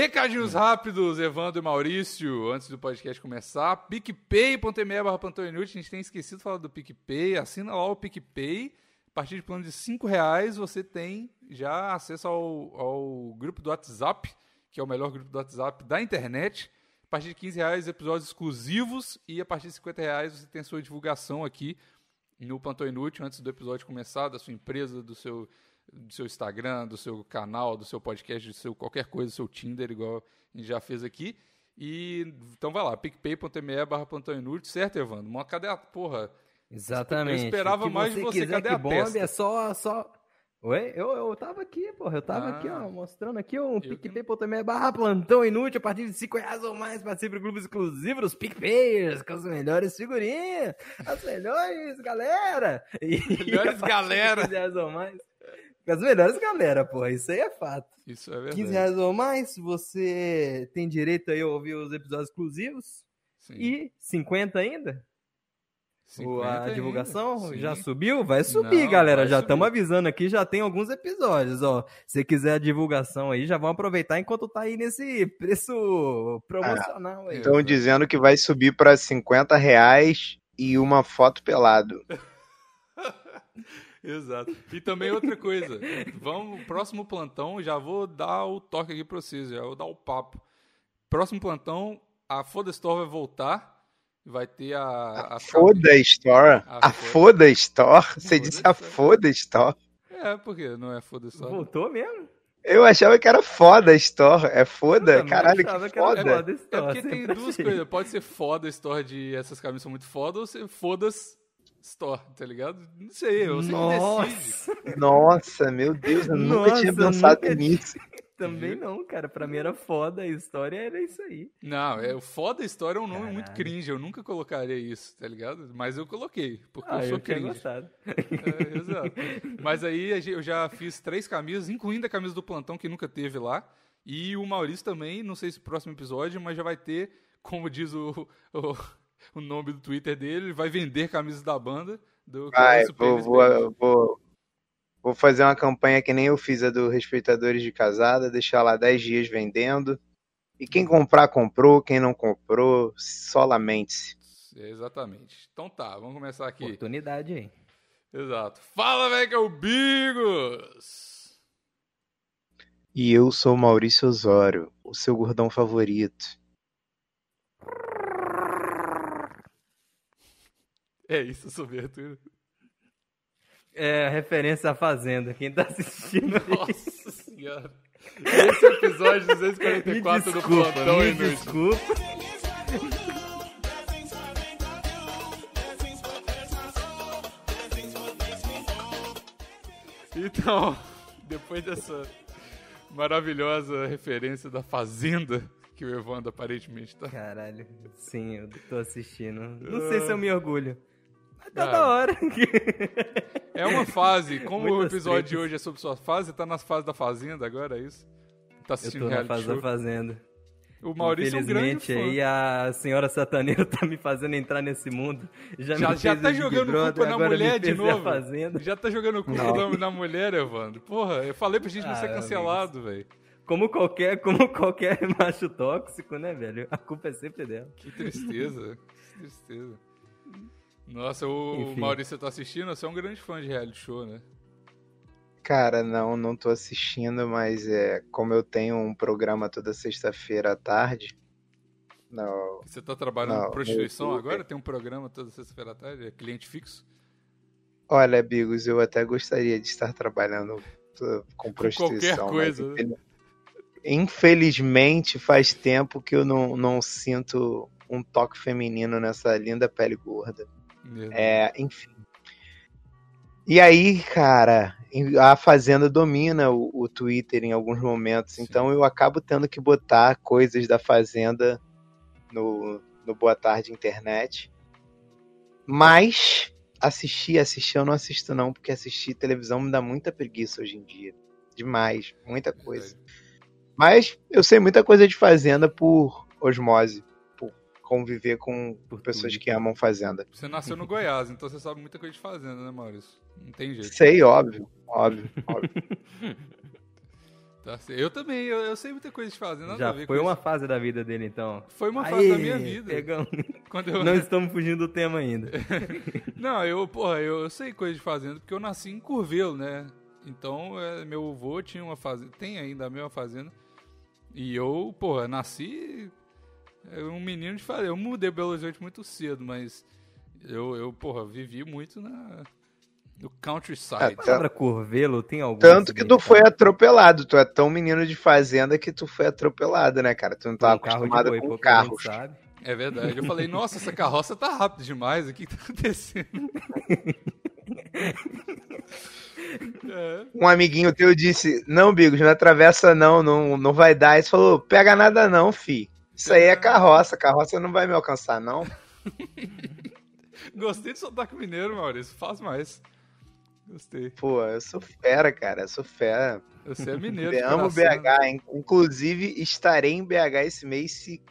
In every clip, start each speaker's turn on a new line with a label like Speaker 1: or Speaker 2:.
Speaker 1: Recadinhos rápidos, Evandro e Maurício, antes do podcast começar. PicPay.me barra. A gente tem esquecido de falar do PicPay. Assina lá o PicPay. A partir de plano de 5 reais você tem já acesso ao, ao grupo do WhatsApp, que é o melhor grupo do WhatsApp da internet. A partir de 15 reais, episódios exclusivos. E a partir de 50 reais você tem a sua divulgação aqui no Plantão Inútil, antes do episódio começar, da sua empresa, do seu do seu Instagram, do seu canal, do seu podcast, do seu qualquer coisa, do seu Tinder, igual a gente já fez aqui. E então vai lá, picpay.me barra plantão inútil, certo, Evandro? Uma, cadê a porra?
Speaker 2: Exatamente.
Speaker 1: Eu esperava mais de você, cadê a
Speaker 2: bombe, É só, só... Oi? Eu, eu tava aqui, porra. Eu tava ah, aqui, ó, mostrando aqui um picpay.me barra plantão inútil a partir de 5 reais ou mais. Participe do clube exclusivo dos PicPayers, com as melhores figurinhas, as melhores galera.
Speaker 1: E, melhores galera.
Speaker 2: 15 reais ou mais. Com as melhores galera, porra. Isso aí é fato.
Speaker 1: Isso é verdade.
Speaker 2: 15 reais ou mais, você tem direito aí a ouvir os episódios exclusivos. Sim. E 50 ainda? a divulgação já subiu? Vai subir, Não, galera. Vai já estamos avisando aqui, já tem alguns episódios, ó. Se quiser a divulgação aí, já vão aproveitar enquanto tá aí nesse preço promocional.
Speaker 3: Estão dizendo que vai subir para 50 reais e uma foto pelado.
Speaker 1: Exato. E também outra coisa, vamos, próximo plantão, já vou dar o toque aqui para vocês, já vou dar o papo. Próximo plantão, a Foda Store vai voltar, vai ter a...
Speaker 3: A, a Foda Store? A, a Foda Store? Você Foda disse a Foda Store?
Speaker 1: É, porque não é Foda Store.
Speaker 2: Voltou mesmo?
Speaker 3: Eu achava que era foda Store. É foda? Caralho, que, que foda.
Speaker 1: foda store, é porque tem duas coisas. Pode ser foda Store de essas camisas são muito foda ou ser fodas Store, tá ligado? Não sei, eu sei
Speaker 3: Nossa. Nossa, meu Deus, eu Nossa, nunca tinha pensado nunca... nisso.
Speaker 2: Também não, cara. Pra mim era foda a história, era isso aí.
Speaker 1: Não, é, o foda a história é um nome Caralho. muito cringe. Eu nunca colocaria isso, tá ligado? Mas eu coloquei, porque ah, eu sou eu cringe. Gostado. É, exato. Mas aí eu já fiz três camisas, incluindo a camisa do plantão que nunca teve lá. E o Maurício também, não sei se próximo episódio, mas já vai ter, como diz o, o o nome do Twitter dele, vai vender camisas da banda. Do
Speaker 3: vai, vou, vou, vou, vou, fazer uma campanha que nem eu fiz a do Respeitadores de Casada, deixar lá 10 dias vendendo. E quem comprar, comprou. Quem não comprou, só lamente-se.
Speaker 1: Exatamente. Então tá, vamos começar aqui.
Speaker 2: Oportunidade aí.
Speaker 1: Exato. Fala, velho, que é o Bigos!
Speaker 3: E eu sou Maurício Osório, o seu gordão favorito.
Speaker 1: É isso, sobre abertura.
Speaker 2: É referência à Fazenda. Quem tá assistindo
Speaker 1: Nossa senhora. Esse é episódio 244 desculpa, do Plantão
Speaker 2: me Desculpa.
Speaker 1: Então, depois dessa maravilhosa referência da Fazenda, que o Evandro aparentemente tá.
Speaker 2: Caralho, sim, eu tô assistindo. Não sei se eu me orgulho. Tá da hora.
Speaker 1: É uma fase. Como Muitas o episódio tretas. de hoje é sobre sua fase, tá nas fases da Fazenda agora, é isso?
Speaker 2: Tá assistindo Eu tô na fase show. da Fazenda.
Speaker 1: O Maurício
Speaker 2: Infelizmente,
Speaker 1: é um
Speaker 2: aí a senhora sataneira tá me fazendo entrar nesse mundo.
Speaker 1: Já, já, já tá jogando Brother, culpa na mulher de novo. Já tá jogando culpa na mulher, Evandro. Porra, eu falei pra gente não ah, ser cancelado, velho.
Speaker 2: Como qualquer, como qualquer macho tóxico, né, velho? A culpa é sempre dela.
Speaker 1: Que tristeza. que tristeza. Nossa, o Enfim. Maurício tá assistindo? Você é um grande fã de reality show, né?
Speaker 3: Cara, não, não tô assistindo, mas é como eu tenho um programa toda sexta-feira à tarde. Não.
Speaker 1: Você tá trabalhando com prostituição agora? Tem um programa toda sexta-feira à tarde? É cliente fixo?
Speaker 3: Olha, Bigos, eu até gostaria de estar trabalhando com prostituição.
Speaker 1: Com qualquer coisa. Mas,
Speaker 3: né? Infelizmente, faz tempo que eu não, não sinto um toque feminino nessa linda pele gorda. É, enfim. E aí, cara, a Fazenda domina o, o Twitter em alguns momentos, então eu acabo tendo que botar coisas da Fazenda no, no Boa Tarde Internet. Mas assistir, assistir eu não assisto não, porque assistir televisão me dá muita preguiça hoje em dia. Demais, muita coisa. Mas eu sei muita coisa de Fazenda por osmose conviver com Por pessoas tudo. que amam fazenda.
Speaker 1: Você nasceu no Goiás, então você sabe muita coisa de fazenda, né, Maurício? Não tem jeito.
Speaker 3: Sei, óbvio, óbvio, óbvio.
Speaker 1: Tá eu também, eu, eu, sei muita coisa de fazer. Nada
Speaker 2: Já foi uma isso. fase da vida dele, então.
Speaker 1: Foi uma Aê, fase da minha vida.
Speaker 2: Pegamos. Quando eu... Não estamos fugindo do tema ainda.
Speaker 1: Não, eu, porra, eu, eu sei coisa de fazenda, porque eu nasci em Curvelo, né? Então, é, meu avô tinha uma fazenda, tem ainda a mesma fazenda. E eu, porra, nasci um menino de fazenda. Eu mudei Belo Horizonte muito cedo, mas eu, eu porra, vivi muito na, no countryside. A
Speaker 2: palavra curvelo tem algum
Speaker 3: Tanto que tu foi atropelado. Tu é tão menino de fazenda que tu foi atropelado, né, cara? Tu não tava um acostumado boi, com carros.
Speaker 1: É verdade. Eu falei, nossa, essa carroça tá rápida demais. O que, que tá acontecendo?
Speaker 3: é. Um amiguinho teu disse, não, Bigos, não atravessa não, não, não vai dar. Ele falou, pega nada não, fi. Isso aí é carroça, carroça não vai me alcançar, não.
Speaker 1: Gostei de sotaque mineiro, Maurício. Faz mais. Gostei.
Speaker 3: Pô, eu sou fera, cara. Eu sou fera.
Speaker 1: Você é mineiro.
Speaker 3: Eu amo BH. Inclusive, estarei em BH esse mês se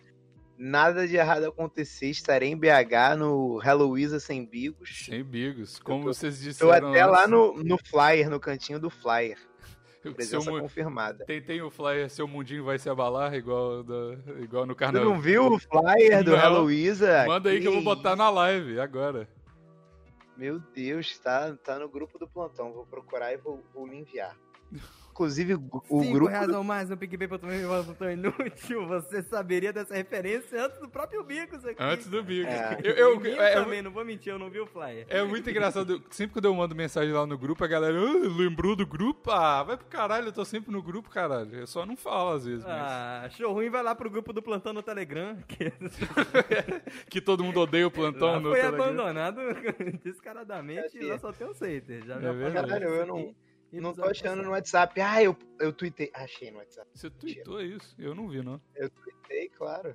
Speaker 3: nada de errado acontecer. Estarei em BH no Heloísa Sem Bigos.
Speaker 1: Sem Bigos. Como tô, vocês disseram.
Speaker 3: Tô até lá no, no flyer, no cantinho do flyer. Presença seu, confirmada.
Speaker 1: Tem, tem o flyer, seu mundinho vai se abalar, igual, da, igual no carnaval.
Speaker 3: Tu não viu o flyer do Heloísa?
Speaker 1: Manda aí que, que eu vou botar na live agora.
Speaker 3: Meu Deus, tá, tá no grupo do plantão. Vou procurar e vou, vou lhe enviar. Inclusive, o Cinco grupo.
Speaker 2: reais ou mais no PicPay pra também tão inútil. Você saberia dessa referência antes do próprio Bicos aqui.
Speaker 1: Antes do Bicos.
Speaker 2: É. Eu, eu, eu é, também, não vou mentir, eu não vi o flyer.
Speaker 1: É muito engraçado. Sempre que eu mando mensagem lá no grupo, a galera ah, lembrou do grupo? Ah, vai pro caralho, eu tô sempre no grupo, caralho. Eu só não falo às vezes.
Speaker 2: Ah, mas... show ruim, vai lá pro grupo do plantão no Telegram. Que,
Speaker 1: que todo mundo odeia o plantão lá no foi
Speaker 2: Telegram. Foi abandonado descaradamente, é, lá só tem um hater. Já
Speaker 3: é Caralho, eu não. Não tô achando no WhatsApp. Ah, eu, eu tuitei. Achei no WhatsApp.
Speaker 1: Você tweetou isso? Eu não vi, não.
Speaker 3: Eu tuitei, claro.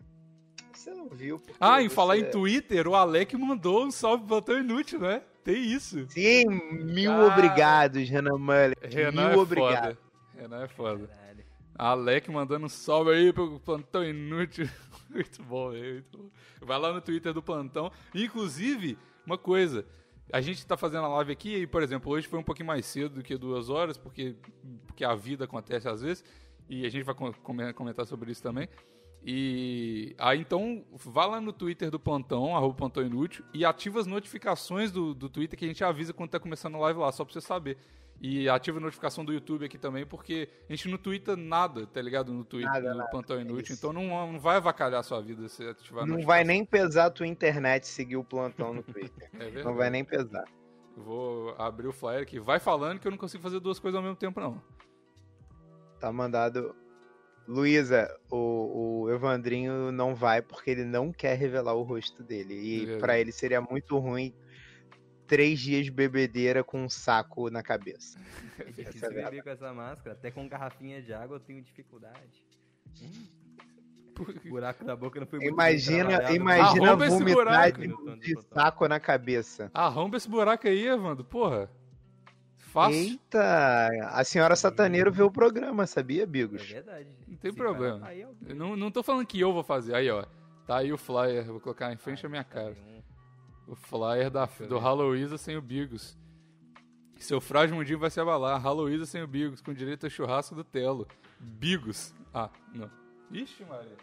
Speaker 3: Você não viu.
Speaker 1: Ah, em você... falar em Twitter, o Alec mandou um salve botão inútil, né? Tem isso.
Speaker 3: Sim, mil ah, obrigados, Renan Muller.
Speaker 1: Renan
Speaker 3: mil
Speaker 1: é
Speaker 3: obrigado.
Speaker 1: Foda. Renan é foda. Caralho. Alec mandando um salve aí pro plantão inútil. muito bom, muito bom. Vai lá no Twitter do plantão. Inclusive, uma coisa. A gente está fazendo a live aqui e, por exemplo, hoje foi um pouquinho mais cedo do que duas horas, porque, porque a vida acontece às vezes, e a gente vai comentar sobre isso também. E aí então vá lá no Twitter do Plantão, arroba Plantão Inútil, e ativa as notificações do, do Twitter que a gente avisa quando está começando a live lá, só para você saber. E ativa a notificação do YouTube aqui também, porque a gente não twitta nada, tá ligado? No Twitter, nada, no nada. Plantão Inútil. Então não, não vai avacalhar a sua vida se ativar
Speaker 3: Não vai nem pesar a tua internet seguir o plantão no Twitter. é. Não vai nem pesar.
Speaker 1: vou abrir o flyer aqui. Vai falando que eu não consigo fazer duas coisas ao mesmo tempo, não.
Speaker 3: Tá mandado. Luísa, o, o Evandrinho não vai porque ele não quer revelar o rosto dele. E é para ele seria muito ruim três dias de bebedeira com um saco na cabeça.
Speaker 2: Se é beber com essa máscara, até com garrafinha de água eu tenho dificuldade. Hum. Buraco na boca não foi muito
Speaker 3: Imagina, imagina vomitar de, de saco na cabeça.
Speaker 1: Arromba esse buraco aí, Evandro, porra. Fácil.
Speaker 3: Eita, a senhora Sataneiro vê o programa, sabia, Bigos?
Speaker 2: É verdade.
Speaker 1: Não tem problema. Eu não, não tô falando que eu vou fazer. Aí, ó. Tá aí o flyer, vou colocar em frente à minha cara. O flyer da, do Halloween sem o Bigos. Seu frágil mundinho vai se abalar. Halloween sem o Bigos, com direito a churrasco do Telo. Bigos. Ah, não. Ixi, Maria.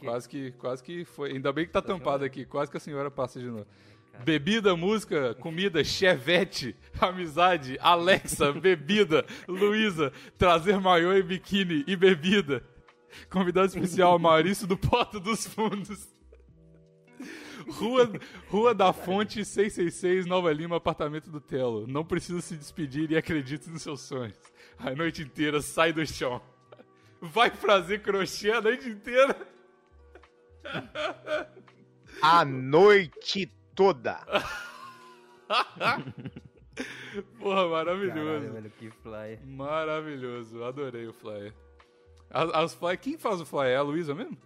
Speaker 1: Quase que, quase que foi. Ainda bem que tá, tá tampado aqui. Quase que a senhora passa de novo. Bebida, música, comida, chevette, amizade, Alexa, bebida, Luísa, trazer maiô e biquíni e bebida. Convidado especial, Maurício do Porto dos Fundos. Rua, Rua da Fonte 666, Nova Lima, apartamento do Telo. Não precisa se despedir e acredite nos seus sonhos. A noite inteira sai do chão. Vai fazer crochê a noite inteira.
Speaker 3: A noite toda.
Speaker 1: Porra, maravilhoso. Caralho, velho, que flyer. Maravilhoso, adorei o flyer. As, as flyer. Quem faz o flyer? É a Luísa mesmo?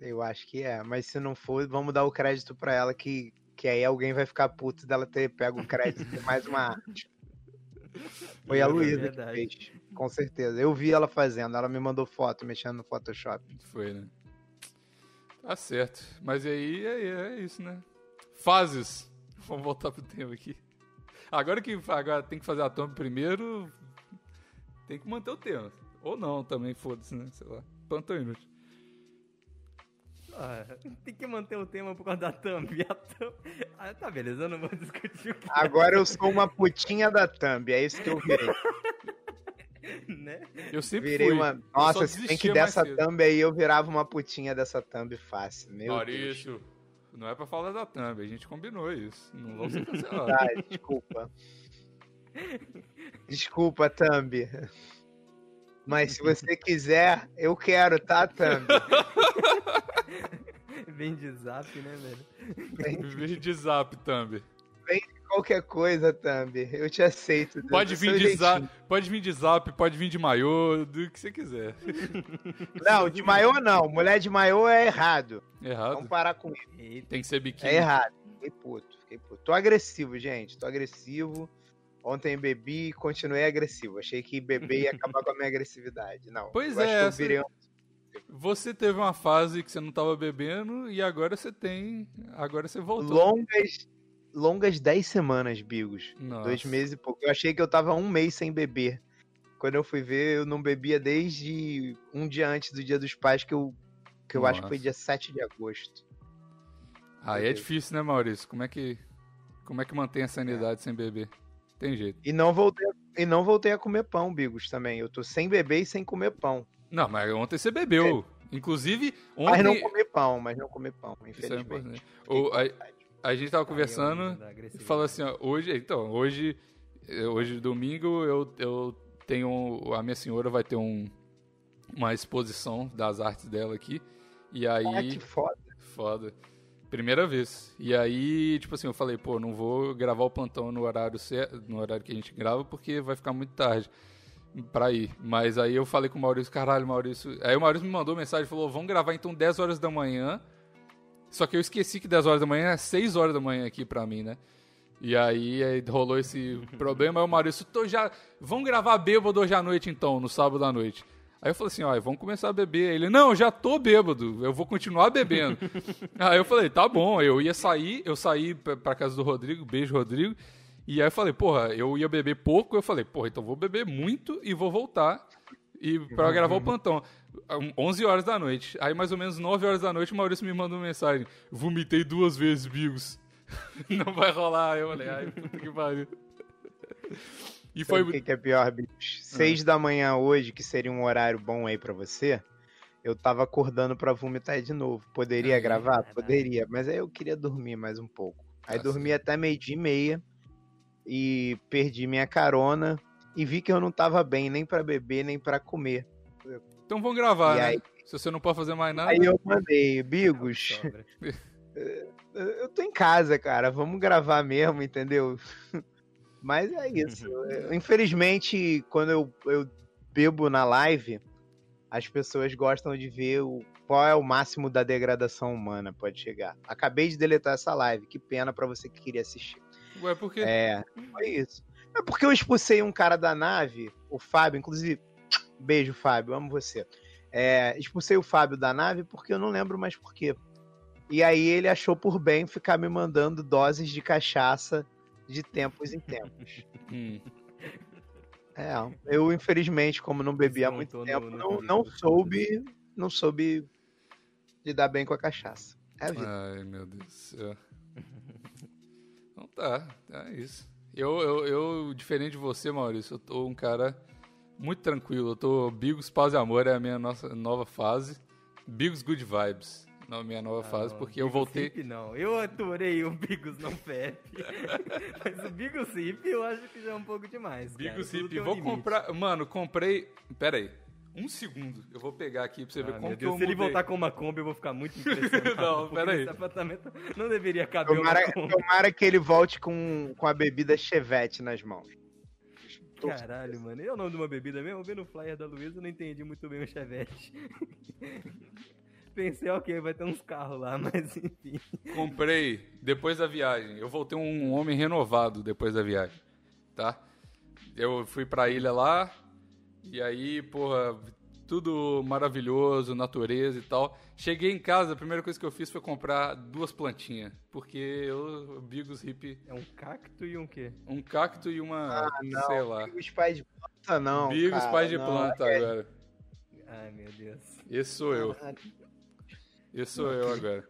Speaker 3: Eu acho que é, mas se não for, vamos dar o crédito para ela que, que aí alguém vai ficar puto dela ter pego o crédito de mais uma arte. Foi a é Luísa que fez, com certeza. Eu vi ela fazendo, ela me mandou foto mexendo no Photoshop.
Speaker 1: Foi, né? Tá certo. Mas aí é, é isso, né? Fases. Vamos voltar pro tema aqui. Agora que agora tem que fazer a thumb primeiro, tem que manter o tema. Ou não, também, foda-se, né? Sei lá. Plantão inútil.
Speaker 2: Ah, tem que manter o tema por causa da thumb. A thumb... Ah, tá, beleza, eu não vou discutir o que.
Speaker 3: Agora eu sou uma putinha da thumb, é isso que eu virei.
Speaker 1: né? Eu sempre
Speaker 3: virei
Speaker 1: fui.
Speaker 3: uma. Nossa, se bem que dessa thumb aí eu virava uma putinha dessa thumb fácil. Meu Maurício, Deus.
Speaker 1: não é pra falar da thumb, a gente combinou isso. Não vamos ser
Speaker 3: cancelados. Ah, desculpa. Desculpa, thumb. Mas se você quiser, eu quero, tá, Thumb?
Speaker 2: Vem de zap, né, velho?
Speaker 1: Vem de zap, Thumb.
Speaker 3: Vem de qualquer coisa, Thumb. Eu te aceito.
Speaker 1: Pode vir, de zap, pode vir de zap, pode vir de maiô, do que você quiser.
Speaker 3: Não, de maiô não. Mulher de maiô é errado.
Speaker 1: Errado?
Speaker 3: Vamos parar com isso.
Speaker 1: Tem que ser biquíni.
Speaker 3: É errado. Fiquei puto, fiquei puto. Tô agressivo, gente. Tô agressivo. Ontem bebi e continuei agressivo. Achei que beber ia acabar com a minha agressividade. Não.
Speaker 1: Pois é. Essa... Virei... Você teve uma fase que você não estava bebendo e agora você tem. Agora você voltou.
Speaker 3: Longas, longas 10 semanas, Bigos. Nossa. Dois meses e pouco. Eu achei que eu tava um mês sem beber. Quando eu fui ver, eu não bebia desde um dia antes do Dia dos Pais, que eu, que eu acho que foi dia 7 de agosto.
Speaker 1: Aí é difícil, né, Maurício? Como é que, como é que mantém a sanidade é. sem beber? Tem jeito.
Speaker 3: E não voltei, e não voltei a comer pão, Bigos, também. Eu tô sem beber e sem comer pão.
Speaker 1: Não, mas ontem você bebeu. É. Inclusive, ontem...
Speaker 3: Mas não comer pão, mas não comer pão, é infelizmente.
Speaker 1: É o, a, a, gente tava conversando e falou assim, ó, hoje, então, hoje, hoje domingo, eu, eu tenho, a minha senhora vai ter um, uma exposição das artes dela aqui, e aí... Ah,
Speaker 3: que foda.
Speaker 1: Foda. Primeira vez. E aí, tipo assim, eu falei, pô, não vou gravar o plantão no horário certo, no horário que a gente grava, porque vai ficar muito tarde pra ir. Mas aí eu falei com o Maurício, caralho, Maurício. Aí o Maurício me mandou mensagem e falou: vamos gravar então 10 horas da manhã. Só que eu esqueci que 10 horas da manhã é 6 horas da manhã aqui pra mim, né? E aí, aí rolou esse problema. Aí o Maurício, tô já. Vamos gravar bêbado hoje à noite então, no sábado à noite. Aí eu falei assim, ó, vamos começar a beber. Ele, não, já tô bêbado, eu vou continuar bebendo. aí eu falei, tá bom, eu ia sair, eu saí pra casa do Rodrigo, beijo, Rodrigo. E aí eu falei, porra, eu ia beber pouco, eu falei, porra, então vou beber muito e vou voltar e para gravar o plantão. 11 horas da noite. Aí mais ou menos 9 horas da noite o Maurício me mandou uma mensagem, vomitei duas vezes, Bigos. Não vai rolar. Eu falei, ai, puta que pariu.
Speaker 3: E foi... O que, que é pior, bicho? Seis ah. da manhã hoje, que seria um horário bom aí para você, eu tava acordando para vomitar de novo. Poderia ah, gravar? É Poderia, mas aí eu queria dormir mais um pouco. Aí Nossa. dormi até meio-dia e meia e perdi minha carona e vi que eu não tava bem nem para beber, nem para comer.
Speaker 1: Então vamos gravar, e né? Aí... Se você não pode fazer mais nada.
Speaker 3: Aí eu mandei, Bigos. eu tô em casa, cara. Vamos gravar mesmo, entendeu? Mas é isso. Infelizmente, quando eu, eu bebo na live, as pessoas gostam de ver o, qual é o máximo da degradação humana pode chegar. Acabei de deletar essa live, que pena para você que queria assistir.
Speaker 1: Ué, por quê?
Speaker 3: É, foi isso. É porque eu expulsei um cara da nave, o Fábio, inclusive, beijo, Fábio, amo você. É, expulsei o Fábio da nave porque eu não lembro mais por quê. E aí ele achou por bem ficar me mandando doses de cachaça de tempos em tempos. Hum. É, eu infelizmente, como não bebi há muito tempo, não, não soube, não soube lidar bem com a cachaça. É a vida.
Speaker 1: Ai, meu Deus do céu. Tá, é isso. Eu, eu, eu, diferente de você, Maurício, eu tô um cara muito tranquilo. Eu tô Bigos, Paz e Amor é a minha nossa nova fase. Bigos Good Vibes na minha nova não, fase, porque eu voltei.
Speaker 2: Hip, não, eu aturei o Bigos não FEP. Mas o Bigos Hip eu acho que já é um pouco demais.
Speaker 1: Bigos Hip, vou limite. comprar. Mano, comprei. Pera aí. Um segundo. Eu vou pegar aqui pra você ah, ver como Deus, que eu
Speaker 2: Se ele voltar com uma Kombi, eu vou ficar muito impressionado. não, pera aí. Esse apartamento não deveria caber
Speaker 3: tomara, uma Kombi. Tomara que ele volte com, com a bebida Chevette nas mãos.
Speaker 2: Caralho, mano. E é o nome de uma bebida mesmo? Vendo o flyer da Luísa, eu não entendi muito bem o Chevette pensei, ok, vai ter uns carros lá, mas enfim.
Speaker 1: Comprei depois da viagem. Eu voltei um homem renovado depois da viagem, tá? Eu fui pra ilha lá, e aí, porra, tudo maravilhoso, natureza e tal. Cheguei em casa, a primeira coisa que eu fiz foi comprar duas plantinhas, porque eu, Bigos Hip...
Speaker 2: É um cacto e um quê?
Speaker 1: Um cacto e uma, ah, não, sei lá.
Speaker 3: Bigos pais de planta não,
Speaker 1: Bigos
Speaker 3: cara,
Speaker 1: pais de
Speaker 3: não,
Speaker 1: planta é... agora.
Speaker 2: Ai, meu Deus.
Speaker 1: Esse sou eu. Esse sou eu agora.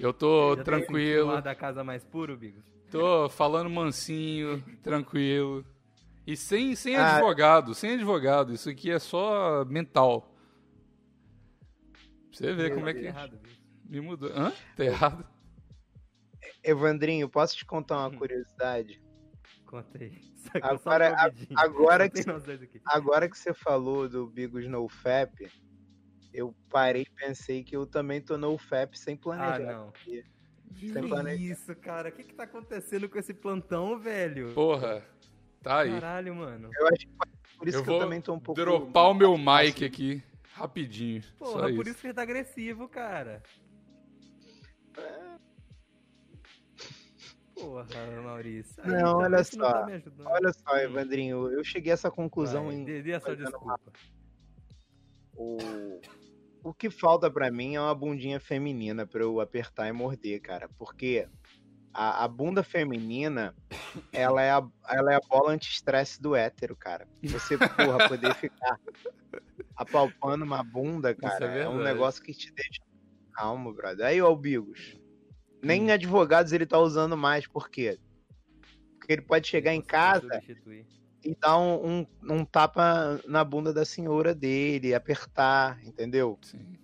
Speaker 1: Eu tô Já tranquilo.
Speaker 2: da casa mais puro, Bigos?
Speaker 1: Tô falando mansinho, tranquilo. E sem, sem ah, advogado, sem advogado. Isso aqui é só mental. Pra você ver como é que. Errado, me mudou. Hã? Tá errado?
Speaker 3: Evandrinho, posso te contar uma hum. curiosidade?
Speaker 2: Contei.
Speaker 3: Agora, a, agora, que, agora que você falou do Bigos No Fap, eu parei e pensei que eu também tô no Fap sem planejar. Ah,
Speaker 2: não. Sem planejar. Isso, cara. O que que tá acontecendo com esse plantão, velho?
Speaker 1: Porra. Tá aí.
Speaker 2: Caralho, mano.
Speaker 3: Eu acho que por isso eu que eu também tô um pouco.
Speaker 1: Dropar o meu mic aqui rapidinho. Porra,
Speaker 2: por
Speaker 1: isso.
Speaker 2: isso que ele tá agressivo, cara. Porra, Maurício.
Speaker 3: Aí, não, olha só. Não tá olha só, Evandrinho. Eu cheguei a essa conclusão Vai, em.
Speaker 2: Dê, dê a sua desculpa.
Speaker 3: O... o que falta para mim é uma bundinha feminina para eu apertar e morder, cara. Porque a, a bunda feminina, ela é a, ela é a bola anti-estresse do hétero, cara. Você, porra, poder ficar apalpando uma bunda, cara, é, é, um negócio que te deixa calmo, brother. Aí, ó, o Bigos. Nem hum. advogados ele tá usando mais, por quê? Porque ele pode chegar em casa e dar um, um, um, tapa na bunda da senhora dele, apertar, entendeu? Sim.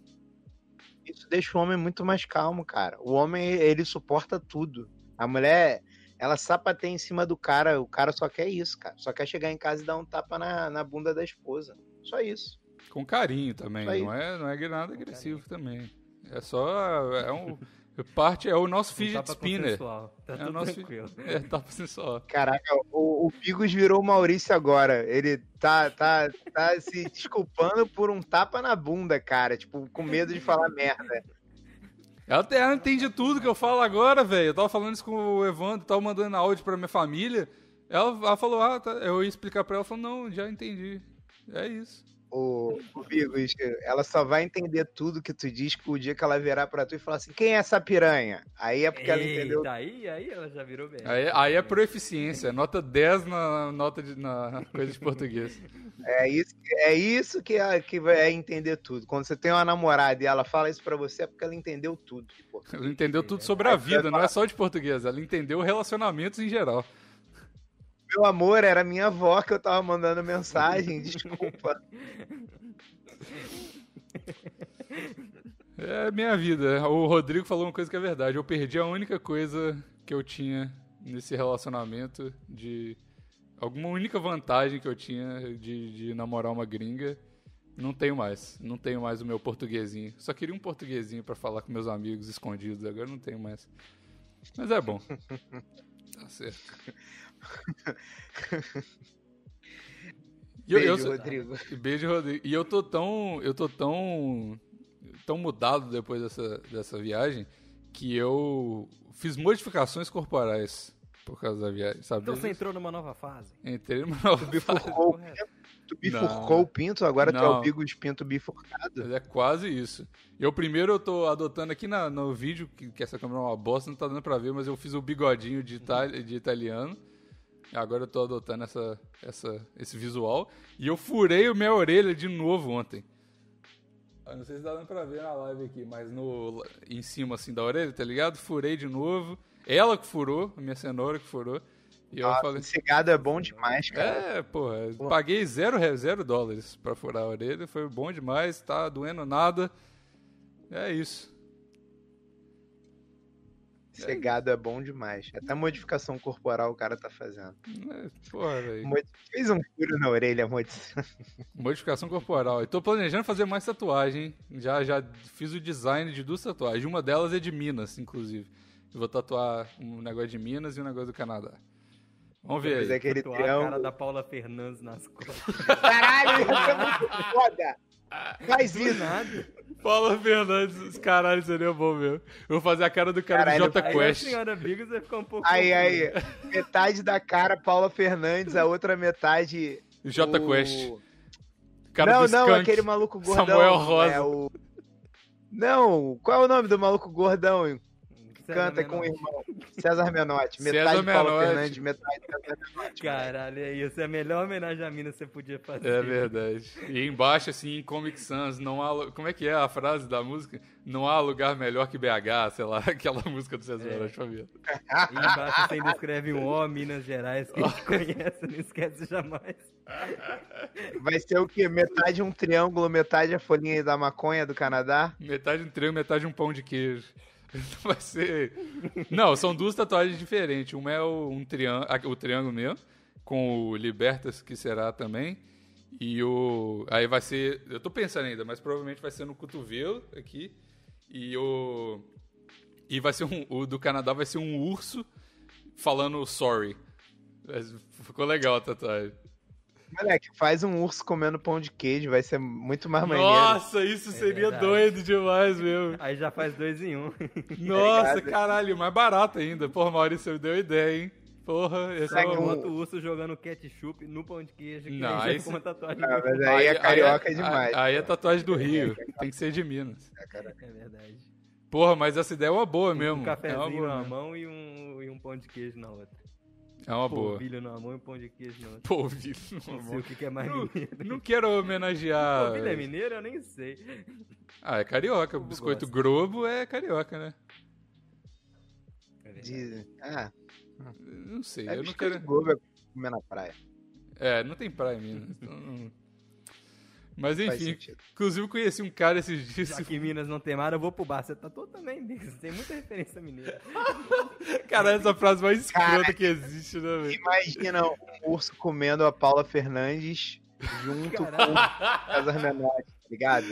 Speaker 3: Isso deixa o homem muito mais calmo, cara. O homem, ele suporta tudo. A mulher, ela sapateia em cima do cara, o cara só quer isso, cara. Só quer chegar em casa e dar um tapa na, na bunda da esposa. Só isso.
Speaker 1: Com carinho também, não é, não é nada agressivo também. É só. É um. Parte é o nosso fidget spinner. Tá
Speaker 2: é o nosso tranquilo.
Speaker 1: É, tapa sensual.
Speaker 3: Caraca, o, o Bigos virou o Maurício agora. Ele tá, tá, tá se desculpando por um tapa na bunda, cara. Tipo, com medo de falar merda.
Speaker 1: Ela, ela entende tudo que eu falo agora, velho. Eu tava falando isso com o Evandro, tava mandando áudio pra minha família. Ela, ela falou, ah, tá. eu ia explicar pra ela, ela falou, não, já entendi. É isso.
Speaker 3: O, o Bigos, ela só vai entender tudo que tu diz o dia que ela virar pra tu e falar assim, quem é essa piranha? Aí é porque Eita, ela entendeu.
Speaker 2: Aí, aí ela já virou bem.
Speaker 1: Aí, aí é proeficiência, nota 10 na nota de, na coisa de português.
Speaker 3: É isso, é isso que, é, que é entender tudo. Quando você tem uma namorada e ela fala isso para você, é porque ela entendeu tudo.
Speaker 1: Ela entendeu tudo sobre a vida, não é só de português. Ela entendeu relacionamentos em geral.
Speaker 3: Meu amor, era minha avó que eu tava mandando mensagem, desculpa.
Speaker 1: É minha vida. O Rodrigo falou uma coisa que é verdade. Eu perdi a única coisa que eu tinha nesse relacionamento de alguma única vantagem que eu tinha de, de namorar uma gringa. Não tenho mais. Não tenho mais o meu portuguesinho. Só queria um portuguesinho para falar com meus amigos escondidos. Agora não tenho mais. Mas é bom. tá certo.
Speaker 3: Eu, beijo, eu, Rodrigo.
Speaker 1: Beijo, Rodrigo. E eu tô tão. Eu tô tão. tão mudado depois dessa, dessa viagem que eu fiz modificações corporais por causa da viagem, sabe?
Speaker 2: Então você entrou numa nova fase.
Speaker 1: Entrei numa nova
Speaker 3: tu bifurcou, fase. Tu bifurcou não. o pinto, agora não. tu é o Bigos Pinto bifurcado.
Speaker 1: É quase isso. Eu primeiro eu tô adotando aqui na, no vídeo, que, que, essa câmera é uma bosta, não tá dando pra ver, mas eu fiz o bigodinho de, itali de italiano. Agora eu tô adotando essa, essa, esse visual. E eu furei a minha orelha de novo ontem. Eu não sei se dá pra ver na live aqui, mas no, em cima assim da orelha, tá ligado? Furei de novo. Ela que furou, a minha cenoura que furou. E eu falei.
Speaker 3: Esse gado é bom demais, cara.
Speaker 1: É, porra. Pô. Paguei zero, zero dólares pra furar a orelha. Foi bom demais, tá doendo nada. É isso.
Speaker 3: É. gado é bom demais. Até modificação corporal o cara tá fazendo.
Speaker 1: É, porra, velho.
Speaker 3: Fez um furo na orelha, modificação.
Speaker 1: Modificação corporal. E tô planejando fazer mais tatuagem. Já, já fiz o design de duas tatuagens. Uma delas é de Minas, inclusive. Eu vou tatuar um negócio de Minas e um negócio do Canadá. Vamos ver aí.
Speaker 3: Aquele
Speaker 2: tatuar triângulo... a cara da Paula Fernandes nas costas.
Speaker 3: Caralho, isso é muito foda. Faz isso.
Speaker 1: nada. Paula Fernandes, caralho, seria bom mesmo. Eu vou fazer a cara do cara caralho, do Jota Quest.
Speaker 2: Aí a senhora Bigos vai ficar um pouco.
Speaker 3: Aí, aí. Metade da cara Paula Fernandes, a outra metade.
Speaker 1: Jota o... Quest.
Speaker 3: Cara não, não, Skunk, aquele maluco gordão.
Speaker 1: Samuel Rosa.
Speaker 3: É o... Não, qual é o nome do maluco gordão? Canta com o irmão. César Menotti. Metade César Menotti. Paulo Fernandes, metade César Menotti.
Speaker 2: Caralho, é isso. É a melhor homenagem à mina que você podia fazer.
Speaker 1: É verdade. E embaixo, assim, em Comic Sans, não há... Como é que é a frase da música? Não há lugar melhor que BH, sei lá, aquela música do César é. Menotti família.
Speaker 2: E embaixo você ainda escreve um O, Minas Gerais, que a gente conhece, não esquece jamais.
Speaker 3: Vai ser o quê? Metade um triângulo, metade a folhinha da maconha do Canadá?
Speaker 1: Metade um triângulo, metade um pão de queijo. Vai ser. Não, são duas tatuagens diferentes. Uma é o, um triângulo, o triângulo mesmo, com o Libertas, que será também. E o. Aí vai ser. Eu tô pensando ainda, mas provavelmente vai ser no cotovelo aqui. E o. E vai ser um. O do Canadá vai ser um urso falando sorry. Ficou legal a tatuagem.
Speaker 3: Moleque, faz um urso comendo pão de queijo, vai ser muito mais maneiro.
Speaker 1: Nossa, isso é seria verdade. doido demais, meu.
Speaker 2: Aí já faz dois em um.
Speaker 1: Nossa, tá caralho, mais barato ainda. Porra, Maurício, deu ideia, hein? Porra, esse
Speaker 2: é um... o urso jogando ketchup no pão de queijo. Que não, aí,
Speaker 3: se... tatuagem ah, mas aí, é carioca aí, demais.
Speaker 1: Aí, é tatuagem do Rio, tem que ser de Minas.
Speaker 2: É, é verdade.
Speaker 1: Porra, mas essa ideia é uma boa mesmo.
Speaker 2: Um cafezinho é boa, na mão e um, e um pão de queijo na outra.
Speaker 1: É uma boa.
Speaker 2: Polvilho na mão e pão de queijo na outra.
Speaker 1: Polvilho
Speaker 2: na mão. Não sei o que é mais não, mineiro.
Speaker 1: Não quero homenagear...
Speaker 2: Polvilho é mineiro? Eu nem sei.
Speaker 1: Ah, é carioca. O biscoito gosto. grobo é carioca, né?
Speaker 3: É De... Ah.
Speaker 1: Não sei,
Speaker 3: é
Speaker 1: eu não quero...
Speaker 3: Globo é comer na praia.
Speaker 1: É, não tem praia em Minas. Então... Mas enfim, inclusive eu conheci um cara esses dias.
Speaker 2: Já que Minas não tem mar, eu vou pro bar. Você tá todo também, tem muita referência mineira.
Speaker 1: cara, essa frase mais escrota que existe, né, velho?
Speaker 3: Imagina um urso comendo a Paula Fernandes junto Caralho. com César Menotti, tá ligado?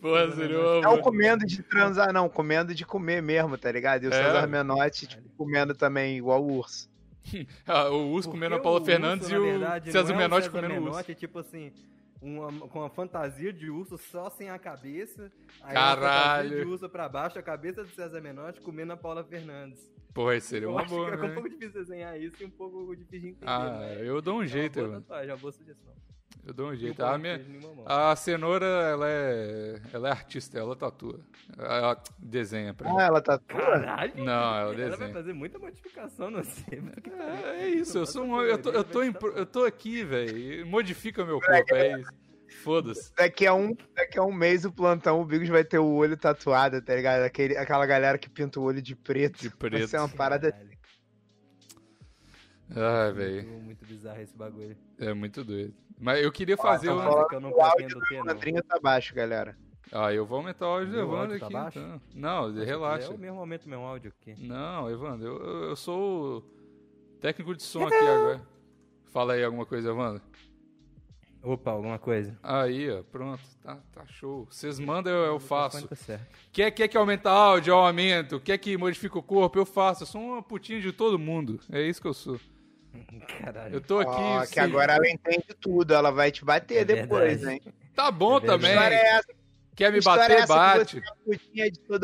Speaker 1: Porra, seria
Speaker 3: Não comendo de transar, não, comendo de comer mesmo, tá ligado? E o é. César Menotti tipo, comendo também igual o urso.
Speaker 1: ah, o urso Porque comendo a Paula Fernandes urso, e o verdade, César Menotti comendo o urso.
Speaker 2: Tipo assim, uma, com uma fantasia de urso só sem a cabeça.
Speaker 1: Aí Caralho.
Speaker 2: fantasia de urso pra baixo, a cabeça do César Menotti comendo a Paula Fernandes.
Speaker 1: Pô, seria eu uma boa,
Speaker 2: né? É um pouco difícil desenhar isso e um pouco difícil de entender.
Speaker 1: Ah,
Speaker 2: mas...
Speaker 1: eu dou um jeito,
Speaker 2: é uma boa já boa sugestão.
Speaker 1: Eu dou um jeito. A, minha, a cenoura, ela é, ela é artista, ela tatua. Ela desenha pra
Speaker 3: mim. Ah, ela tatua?
Speaker 2: Caralho!
Speaker 1: Não, ela desenha.
Speaker 2: Ela vai fazer muita modificação no você.
Speaker 1: É, é isso, eu sou um, eu tô, eu tô, eu tô aqui, velho. Modifica meu corpo, é isso. Foda-se.
Speaker 3: Daqui a, um, daqui a um mês o plantão, o Bigos vai ter o olho tatuado, tá ligado? Aquele, aquela galera que pinta o olho de preto.
Speaker 1: De preto. Vai
Speaker 3: ser uma parada.
Speaker 1: Ai, velho.
Speaker 2: Muito bizarro esse bagulho.
Speaker 1: É muito doido. Mas eu queria fazer uma.
Speaker 3: Que eu não o áudio do Andrinho tá baixo, galera.
Speaker 1: Ah, eu vou aumentar o áudio do Evandro tá aqui. Baixo? Então. Não, relaxa.
Speaker 2: É o mesmo aumento meu áudio aqui.
Speaker 1: Não, Evandro, eu, eu sou o técnico de som aqui agora. Fala aí alguma coisa, Evandro.
Speaker 2: Opa, alguma coisa.
Speaker 1: Aí, ó, pronto, tá, tá show. Vocês mandam, eu, eu faço. Tá quer, quer que aumente áudio, eu aumento. Quer que modifique o corpo, eu faço. Eu sou uma putinha de todo mundo. É isso que eu sou.
Speaker 2: Caralho.
Speaker 1: Eu tô aqui. Oh,
Speaker 3: que agora ela entende tudo, ela vai te bater é depois, hein?
Speaker 1: Tá bom
Speaker 3: é
Speaker 1: também.
Speaker 3: É essa.
Speaker 1: Quer me bater, é bate.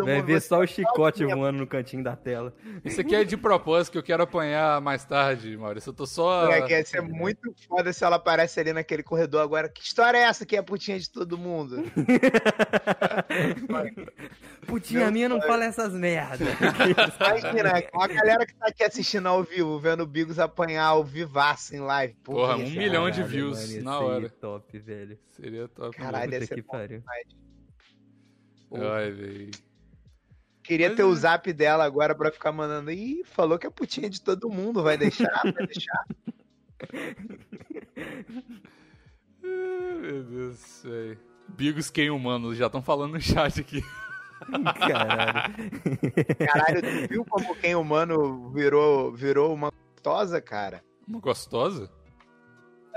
Speaker 2: Vai ver só o chicote voando no cantinho da tela.
Speaker 1: Isso aqui é de propósito, que eu quero apanhar mais tarde, Maurício. Eu tô só.
Speaker 3: É, que ia ser muito foda se ela aparece ali naquele corredor agora. Que história é essa que é a putinha de todo mundo?
Speaker 2: putinha Meu minha não fala essas merdas.
Speaker 3: Imagina, a galera que tá aqui assistindo ao vivo, vendo o Bigos apanhar ao vivaço em live.
Speaker 1: Porra, um milhão de views
Speaker 2: mano,
Speaker 1: na hora.
Speaker 2: top, velho.
Speaker 1: Seria top.
Speaker 3: Caralho, ia ser que pariu.
Speaker 1: Ai, velho.
Speaker 3: Queria Mas ter é. o zap dela agora pra ficar mandando. Ih, falou que é putinha de todo mundo. Vai deixar? Vai deixar?
Speaker 1: Meu Deus, velho. Bigos quem humano, já estão falando no chat aqui.
Speaker 2: Caralho.
Speaker 3: Caralho, tu viu como quem humano virou, virou uma gostosa, cara?
Speaker 1: Uma gostosa?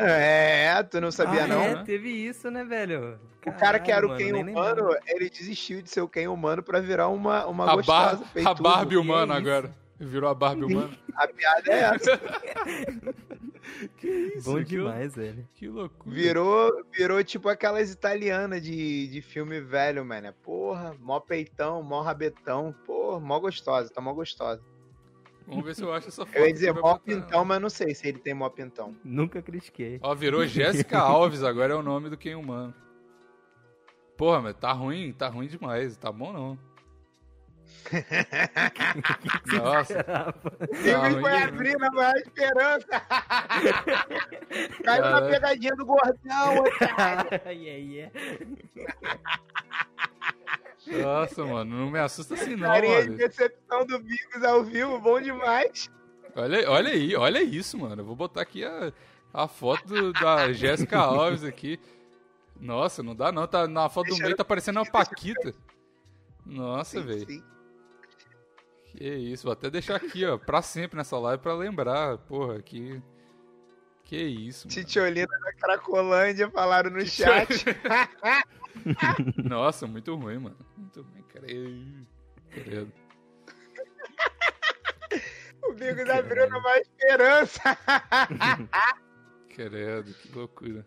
Speaker 3: É, tu não sabia
Speaker 2: ah,
Speaker 3: não?
Speaker 2: É, teve isso, né, velho?
Speaker 3: Caralho, o cara que era o Ken humano, ele desistiu de ser o Ken humano pra virar uma, uma a gostosa.
Speaker 1: Bar a Barbie humana agora. Virou a Barbie humana.
Speaker 3: a piada é essa.
Speaker 2: que isso? Bom demais, que, velho.
Speaker 1: Que loucura.
Speaker 3: Virou, virou tipo aquelas italianas de, de filme velho, mano. Porra, mó peitão, mó rabetão. Porra, mó gostosa, tá mó gostosa.
Speaker 1: Vamos ver se eu acho essa foto.
Speaker 3: Eu ia dizer mó pintão, mas não sei se ele tem mó pintão.
Speaker 2: Nunca critiquei.
Speaker 1: Ó, virou Jéssica Alves, agora é o nome do quem humano. Porra, mas tá ruim, tá ruim demais. Tá bom não. Nossa.
Speaker 3: Ele foi abrir na maior esperança. Caiu na pegadinha do gordão. yeah, yeah.
Speaker 1: Nossa, mano, não me assusta assim não,
Speaker 3: Carinha
Speaker 1: mano.
Speaker 3: de decepção do Bigos ao vivo, bom demais.
Speaker 1: Olha, olha aí, olha isso, mano. Eu vou botar aqui a, a foto do, da Jéssica Alves aqui. Nossa, não dá não. Tá, na foto do meio tá parecendo uma Paquita. Nossa, velho. Que isso, vou até deixar aqui, ó, pra sempre nessa live pra lembrar. Porra, que. Que isso.
Speaker 3: Titiolina da Cracolândia falaram no chat.
Speaker 1: Nossa, muito ruim, mano. Muito ruim, credo. credo.
Speaker 3: o Bigos abriu numa esperança.
Speaker 1: credo, que loucura.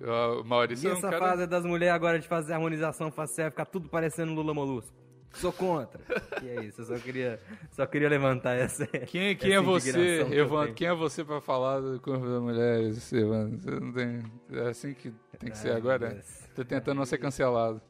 Speaker 1: O Maurício
Speaker 2: e essa
Speaker 1: é um cara...
Speaker 2: fase das mulheres agora de fazer harmonização facial ficar tudo parecendo Lula Molusco. Sou contra. e é isso, eu só queria, só queria levantar essa.
Speaker 1: Quem, quem
Speaker 2: essa
Speaker 1: é você, Evandro? Quem é você pra falar do corpo das mulheres, Evandro? Você não tem. É assim que tem que Ai, ser agora? Deus. Tô tentando não ser cancelado.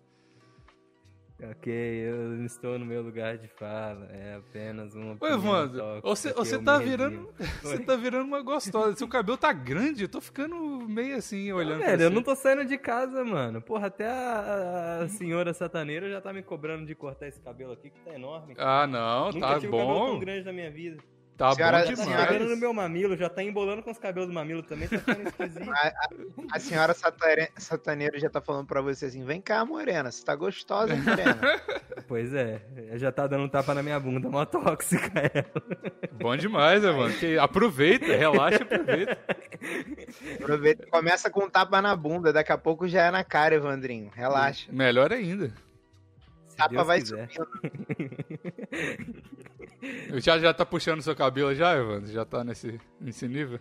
Speaker 2: Ok, eu estou no meu lugar de fala. É apenas uma.
Speaker 1: Ô, Evandro, você, você tá virando. Você tá virando uma gostosa. Seu cabelo tá grande, eu tô ficando meio assim, olhando.
Speaker 2: Não, velho, eu não tô saindo de casa, mano. Porra, até a, a, senhora sataneira já tá me cobrando de cortar esse cabelo aqui, que tá enorme.
Speaker 1: Ah, não,
Speaker 2: Nunca
Speaker 1: tá
Speaker 2: tive
Speaker 1: bom.
Speaker 2: Um cabelo tão grande na minha vida.
Speaker 1: Tá senhora, bom demais.
Speaker 2: Tá chegando no meu mamilo, já tá embolando com os cabelos do mamilo também, tá ficando esquisito.
Speaker 3: A, a, a senhora sataneira já tá falando pra você assim, vem cá, morena, você tá gostosa, morena.
Speaker 2: pois é, já tá dando um tapa na minha bunda, mó tóxica ela.
Speaker 1: Bom demais, né, mano? Que aproveita, relaxa, aproveita.
Speaker 3: Aproveita, começa com um tapa na bunda, daqui a pouco já é na cara, Evandrinho, relaxa.
Speaker 1: Melhor ainda.
Speaker 3: Tapa Deus vai quiser.
Speaker 1: Já, já tá puxando seu cabelo já, Evandro? Já tá nesse, nesse nível?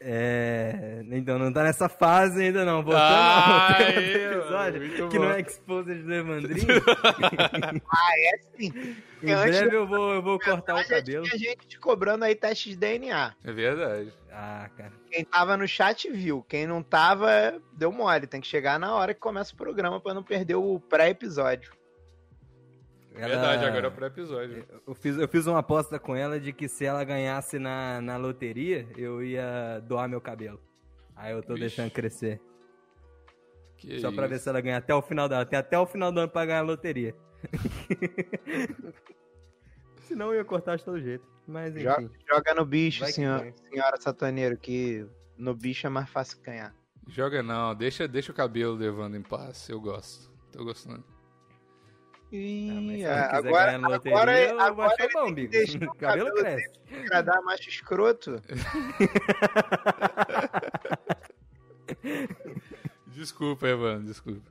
Speaker 2: É. Então não tá nessa fase ainda não. Voltando
Speaker 1: ah,
Speaker 2: ao episódio, que bom. não é exposed do Evandrinho.
Speaker 3: ah, é sim.
Speaker 2: Em breve eu vou, eu vou cortar o cabelo.
Speaker 3: Tinha gente te cobrando aí teste de DNA.
Speaker 1: É verdade.
Speaker 2: Ah, cara.
Speaker 3: Quem tava no chat viu. Quem não tava, deu mole. Tem que chegar na hora que começa o programa pra não perder o pré-episódio.
Speaker 1: Ela... Verdade, agora é pro episódio.
Speaker 2: Eu fiz, eu fiz uma aposta com ela de que se ela ganhasse na, na loteria, eu ia doar meu cabelo. Aí eu tô Vixe. deixando crescer. Que Só isso? pra ver se ela ganha até o final do ano. Tem até o final do ano pra ganhar a loteria. Senão eu ia cortar de todo jeito. Mas enfim.
Speaker 3: Joga, joga no bicho, senhor, senhora sataneiro, que no bicho é mais fácil ganhar.
Speaker 1: Joga não, deixa, deixa o cabelo levando em paz. Eu gosto. Tô gostando.
Speaker 3: Ih, ah, agora, loteria, agora, agora ele bom, tem que o cabelo, cabelo cresce. Pra dar macho escroto.
Speaker 1: desculpa, Evandro, desculpa.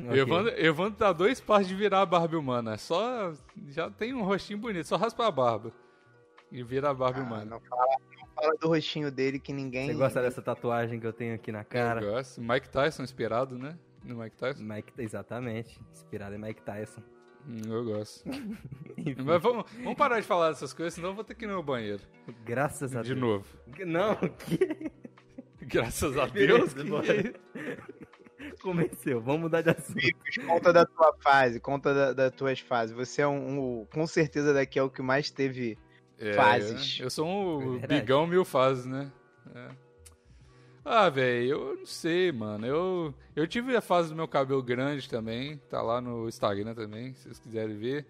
Speaker 1: Okay. Evandro, Evandro dá dois passos de virar a Barbie humana. É só. Já tem um rostinho bonito, só raspa a barba. E vira a Barbie ah, humana.
Speaker 3: Não fala, não fala do rostinho dele que ninguém.
Speaker 2: Você gosta dessa tatuagem que eu tenho aqui na cara?
Speaker 1: Eu gosto. Mike Tyson inspirado, né? No Mike Tyson?
Speaker 2: Mike, exatamente. Inspirado em Mike Tyson.
Speaker 1: Hum, eu gosto. Mas vamos, vamos parar de falar dessas coisas, senão eu vou ter que ir no banheiro.
Speaker 2: Graças a
Speaker 1: de
Speaker 2: Deus.
Speaker 1: De novo.
Speaker 2: Não, que...
Speaker 1: Graças a Deus. Que...
Speaker 2: Começou, vamos mudar de assunto.
Speaker 3: Ficos, conta da tua fase, conta da, das tuas fases. Você é um, um, Com certeza daqui é o que mais teve é, fases.
Speaker 1: Eu sou um é bigão mil fases, né? É. Ah, velho, eu não sei, mano. Eu, eu tive a fase do meu cabelo grande também. Tá lá no Instagram também, se vocês quiserem ver.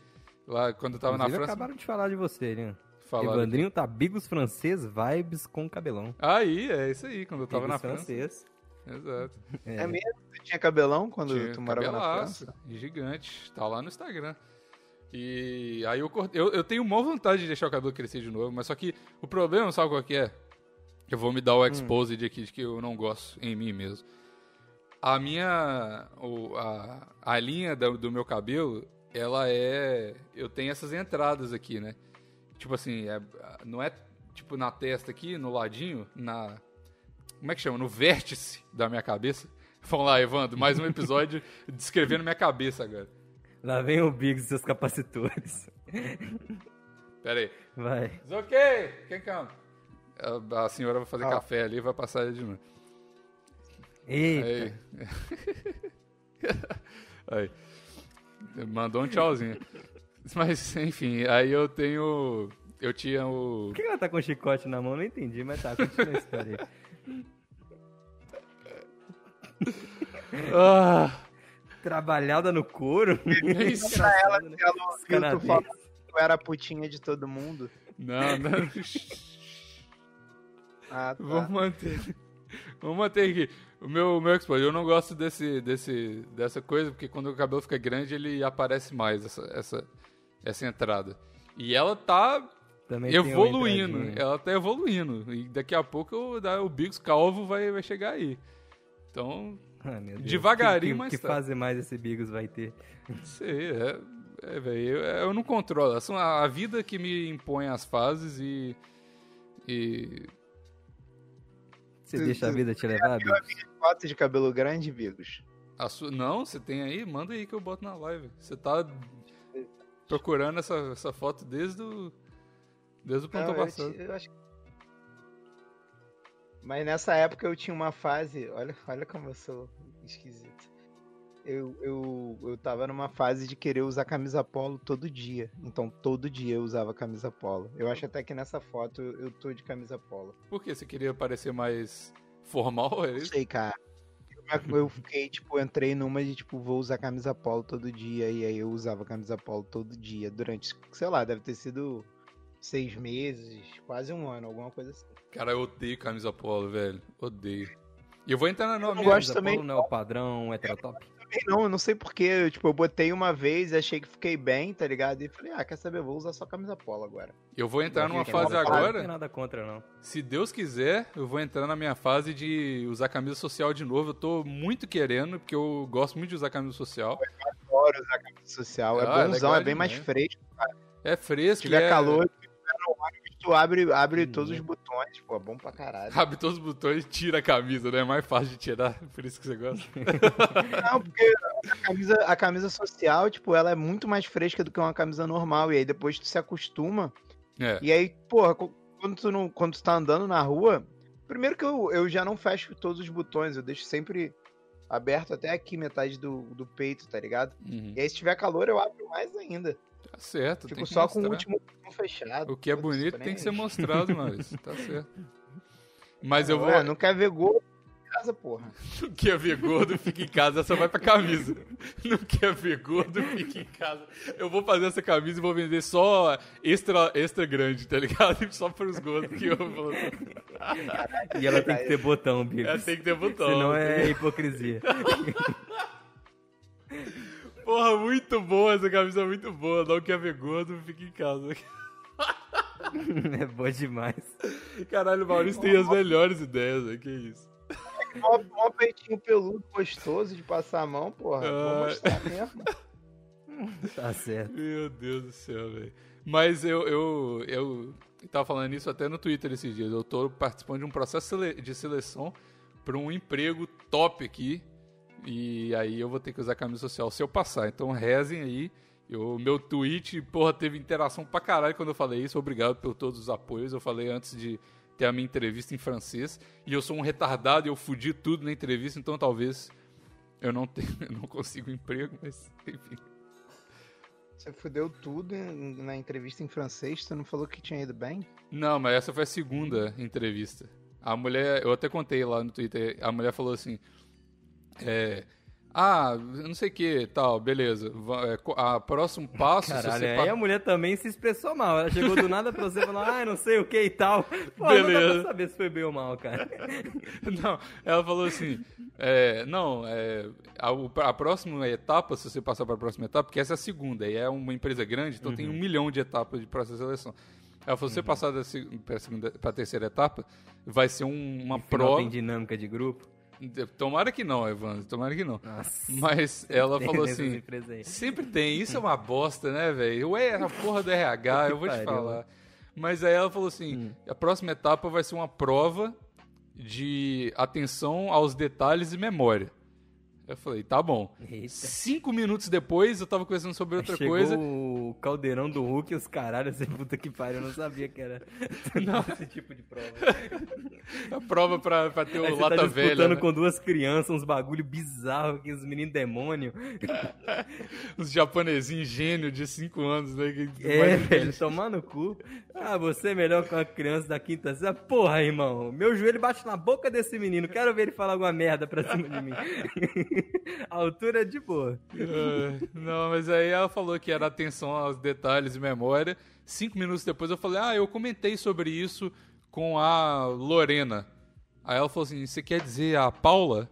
Speaker 1: Lá quando eu tava Inclusive, na França.
Speaker 2: acabaram de falar de você, né? Falaram Evandrinho tá bigos francês, vibes com cabelão.
Speaker 1: Aí, é isso aí, quando eu tava bigos na
Speaker 2: francês.
Speaker 1: França. Exato.
Speaker 3: É. é mesmo? Tu tinha cabelão quando tinha tu morava na França?
Speaker 1: gigante. Tá lá no Instagram. E aí eu cortei. Eu, eu tenho uma vontade de deixar o cabelo crescer de novo, mas só que o problema, sabe qual que é? Eu vou me dar o hum. exposed hum. aqui de que eu não gosto em mim mesmo. A minha. O, a, a linha do, do meu cabelo, ela é. Eu tenho essas entradas aqui, né? Tipo assim, é, não é tipo na testa aqui, no ladinho, na. Como é que chama? No vértice da minha cabeça. Vamos lá, Evandro, mais um episódio descrevendo minha cabeça agora.
Speaker 2: Lá vem o Biggs e seus capacitores.
Speaker 1: Pera aí.
Speaker 2: Vai.
Speaker 1: It's ok. Quem come? A, a senhora vai fazer ah. café ali e vai passar ele de novo.
Speaker 2: Eita.
Speaker 1: Aí. aí. Mandou um tchauzinho. Mas, enfim, aí eu tenho. Eu tinha o.
Speaker 2: Por que ela tá com chicote na mão? Não entendi, mas tá, continua a história aí. ah. Trabalhada no couro?
Speaker 3: Isso pra ela que ela eu era a putinha de todo mundo.
Speaker 1: Não, não. ah, tá. Vamos manter. Vamos manter aqui. O meu, o meu eu não gosto desse, desse, dessa coisa, porque quando o cabelo fica grande, ele aparece mais, essa, essa, essa entrada. E ela tá Também evoluindo. Ela tá evoluindo. E daqui a pouco o, o Bigos Calvo vai, vai chegar aí. Então, ah, devagarinho,
Speaker 2: que, que,
Speaker 1: mas
Speaker 2: que
Speaker 1: tá.
Speaker 2: fase mais esse Bigos vai ter?
Speaker 1: Não sei, é, é velho, eu, eu, não controlo. São a, a vida que me impõe as fases e... e
Speaker 2: você deixa a vida te levar, Bigos?
Speaker 3: Foto de cabelo grande, Bigos?
Speaker 1: Su... Não, você tem aí? Manda aí que eu boto na live. Você tá procurando essa, essa foto desde o... Desde o ponto passado. Eu, eu acho...
Speaker 3: Mas nessa época eu tinha uma fase... Olha, olha como eu sou esquisito. Eu, eu, eu tava numa fase de querer usar camisa polo todo dia. Então todo dia eu usava camisa polo. Eu acho até que nessa foto eu, tô de camisa polo.
Speaker 1: Por que? Você queria parecer mais formal?
Speaker 3: É Não sei, cara. Eu fiquei, tipo, entrei numa de, tipo, vou usar camisa polo todo dia. E aí eu usava camisa polo todo dia. Durante, sei lá, deve ter sido seis meses, quase um ano, alguma coisa assim.
Speaker 1: Cara, eu odeio camisa polo, velho. Odeio. E eu vou entrar na
Speaker 2: nova. Eu gosto também. Polo não é o padrão heterotop?
Speaker 3: Não, eu não sei porquê. Tipo, eu botei uma vez, achei que fiquei bem, tá ligado? E falei, ah, quer saber? Vou usar só camisa polo agora.
Speaker 1: Eu vou entrar numa fase agora.
Speaker 2: Não tem nada contra, não.
Speaker 1: Se Deus quiser, eu vou entrar na minha fase de usar camisa social de novo. Eu tô muito querendo, porque eu gosto muito de usar camisa social.
Speaker 3: Eu adoro usar camisa social. É ah, é bonzão, é, é bem mais fresco, cara.
Speaker 1: É fresco. Se
Speaker 3: tiver
Speaker 1: é...
Speaker 3: calor, tu abre, abre hum. todos os botões, pô, é bom pra caralho.
Speaker 1: Abre todos os botões e tira a camisa, né? É mais fácil de tirar, por isso que você gosta.
Speaker 3: Não, porque a camisa, a camisa social, tipo, ela é muito mais fresca do que uma camisa normal. E aí depois tu se acostuma. É. E aí, porra, quando tu, não, quando tu tá andando na rua, primeiro que eu, eu já não fecho todos os botões, eu deixo sempre aberto até aqui, metade do, do peito, tá ligado? Uhum. E aí se tiver calor, eu abro mais ainda.
Speaker 1: Tá certo.
Speaker 3: Fico só mostrar. com o último fechado.
Speaker 1: O que é bonito tem que ser mostrado, Maurício. Tá certo. Mas eu vou.
Speaker 3: É, não quer ver gol em casa, porra.
Speaker 1: Não quer ver gordo, fica em casa, só vai pra camisa. Não quer ver gordo, fica em casa. Eu vou fazer essa camisa e vou vender só extra, extra grande, tá ligado? Só pros gordos que eu vou.
Speaker 2: E ela tem que ter botão, Bigos.
Speaker 1: Ela tem que ter botão.
Speaker 2: Senão é hipocrisia.
Speaker 1: Porra, muito boa essa camisa, muito boa. Não quer ver gordo, fica em casa.
Speaker 2: é boa demais.
Speaker 1: Caralho, o Maurício tem as melhores ideias, né? Que isso.
Speaker 3: Um, um peitinho peludo gostoso de passar a mão, porra. Ah. Vou mostrar mesmo.
Speaker 2: tá certo.
Speaker 1: Meu Deus do céu, velho. Mas eu, eu, eu tava falando isso até no Twitter esses dias. Eu tô participando de um processo de seleção para um emprego top aqui e aí eu vou ter que usar camisa social se eu passar. Então rezem aí. O meu tweet, porra, teve interação pra caralho quando eu falei isso. Obrigado por todos os apoios. Eu falei antes de ter a minha entrevista em francês. E eu sou um retardado e eu fudi tudo na entrevista, então talvez eu não, tenha, eu não consiga um emprego, mas enfim.
Speaker 3: Você fudeu tudo na entrevista em francês? Tu não falou que tinha ido bem?
Speaker 1: Não, mas essa foi a segunda entrevista. A mulher, eu até contei lá no Twitter, a mulher falou assim: é, ah, não sei o que, tal, beleza. É, a próximo passo.
Speaker 2: Caralho, aí a mulher também se expressou mal. Ela chegou do nada pra você e falou, ah, não sei o que e tal. Pô, beleza. não dá pra saber se foi bem ou mal, cara.
Speaker 1: não, ela falou assim: é, não, é, a, a, próxima etapa, se você passar para a próxima etapa, porque essa é a segunda, e é uma empresa grande, então uhum. tem um milhão de etapas de processo de seleção. Ela falou: se você uhum. passar para a terceira etapa, vai ser um, uma prova.
Speaker 2: Tem dinâmica de grupo?
Speaker 1: Tomara que não, Evandro, tomara que não. Nossa, Mas ela falou assim: sempre tem, isso é uma bosta, né, velho? Ué, a porra do RH, eu vou te falar. Mas aí ela falou assim: hum. a próxima etapa vai ser uma prova de atenção aos detalhes e memória. Eu falei, tá bom. Eita. Cinco minutos depois, eu tava conversando sobre outra
Speaker 2: Chegou
Speaker 1: coisa.
Speaker 2: o caldeirão do Hulk e os caralhos, essa puta que pariu, eu não sabia que era esse tipo de prova.
Speaker 1: A prova pra, pra ter o Aí lata
Speaker 2: tá
Speaker 1: velha. Né?
Speaker 2: com duas crianças, uns bagulho bizarro os meninos demônio.
Speaker 1: os japonesinhos gênio de cinco anos, né?
Speaker 2: Que é, velho, tomar no cu. Ah, você é melhor que uma criança da quinta série. Porra, irmão, meu joelho bate na boca desse menino, quero ver ele falar alguma merda pra cima de mim. a altura é de boa.
Speaker 1: Uh, não, mas aí ela falou que era atenção aos detalhes e memória. Cinco minutos depois eu falei, ah, eu comentei sobre isso com a Lorena. Aí ela falou assim, você quer dizer a Paula?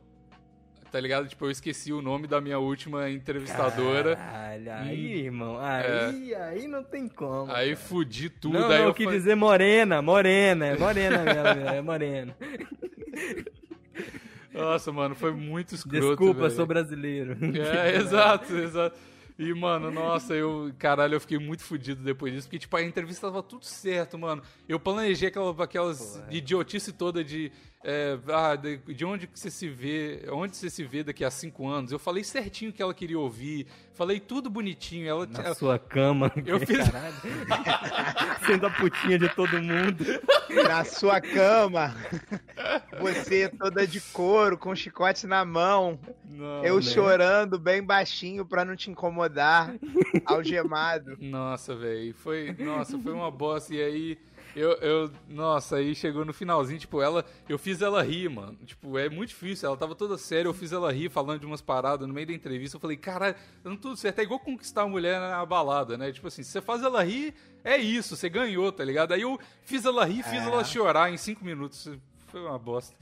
Speaker 1: Tá ligado? Tipo, eu esqueci o nome da minha última entrevistadora.
Speaker 2: Caralho, aí, hum, irmão, aí, é. aí não tem como.
Speaker 1: Aí cara. fudi tudo.
Speaker 2: Não,
Speaker 1: aí
Speaker 2: não, eu quis dizer morena, morena, é morena mesmo, é morena.
Speaker 1: Nossa, mano, foi muito escroto.
Speaker 2: Desculpa,
Speaker 1: véio.
Speaker 2: sou brasileiro.
Speaker 1: É, exato, exato. E, mano, nossa, eu, caralho, eu fiquei muito fudido depois disso, porque, tipo, a entrevista tava tudo certo, mano. Eu planejei aquela, aquelas Porra. idiotice toda de é, ah, de, de, onde você se vê, onde você se vê daqui a cinco anos. Eu falei certinho o que ela queria ouvir, falei tudo bonitinho. Ela,
Speaker 2: Na
Speaker 1: ela,
Speaker 2: sua cama.
Speaker 1: Eu fiz.
Speaker 2: Sendo a putinha de todo mundo.
Speaker 3: Na sua cama. Você toda de couro, com chicote na mão. Não, eu né? chorando bem baixinho pra não te incomodar. algemado.
Speaker 1: Nossa, velho. Foi, nossa, foi uma bosta. E aí eu, eu, nossa, aí chegou no finalzinho, tipo, ela, eu fiz ela rir, mano. Tipo, é muito difícil. Ela tava toda séria, eu fiz ela rir, falando de umas paradas no meio da entrevista. Eu falei, cara, não tudo certo. É igual conquistar a mulher na balada, né? Tipo assim, se você faz ela rir, é isso, você ganhou, tá ligado? Aí eu fiz ela rir, fiz é. ela chorar em cinco minutos. Foi uma bosta.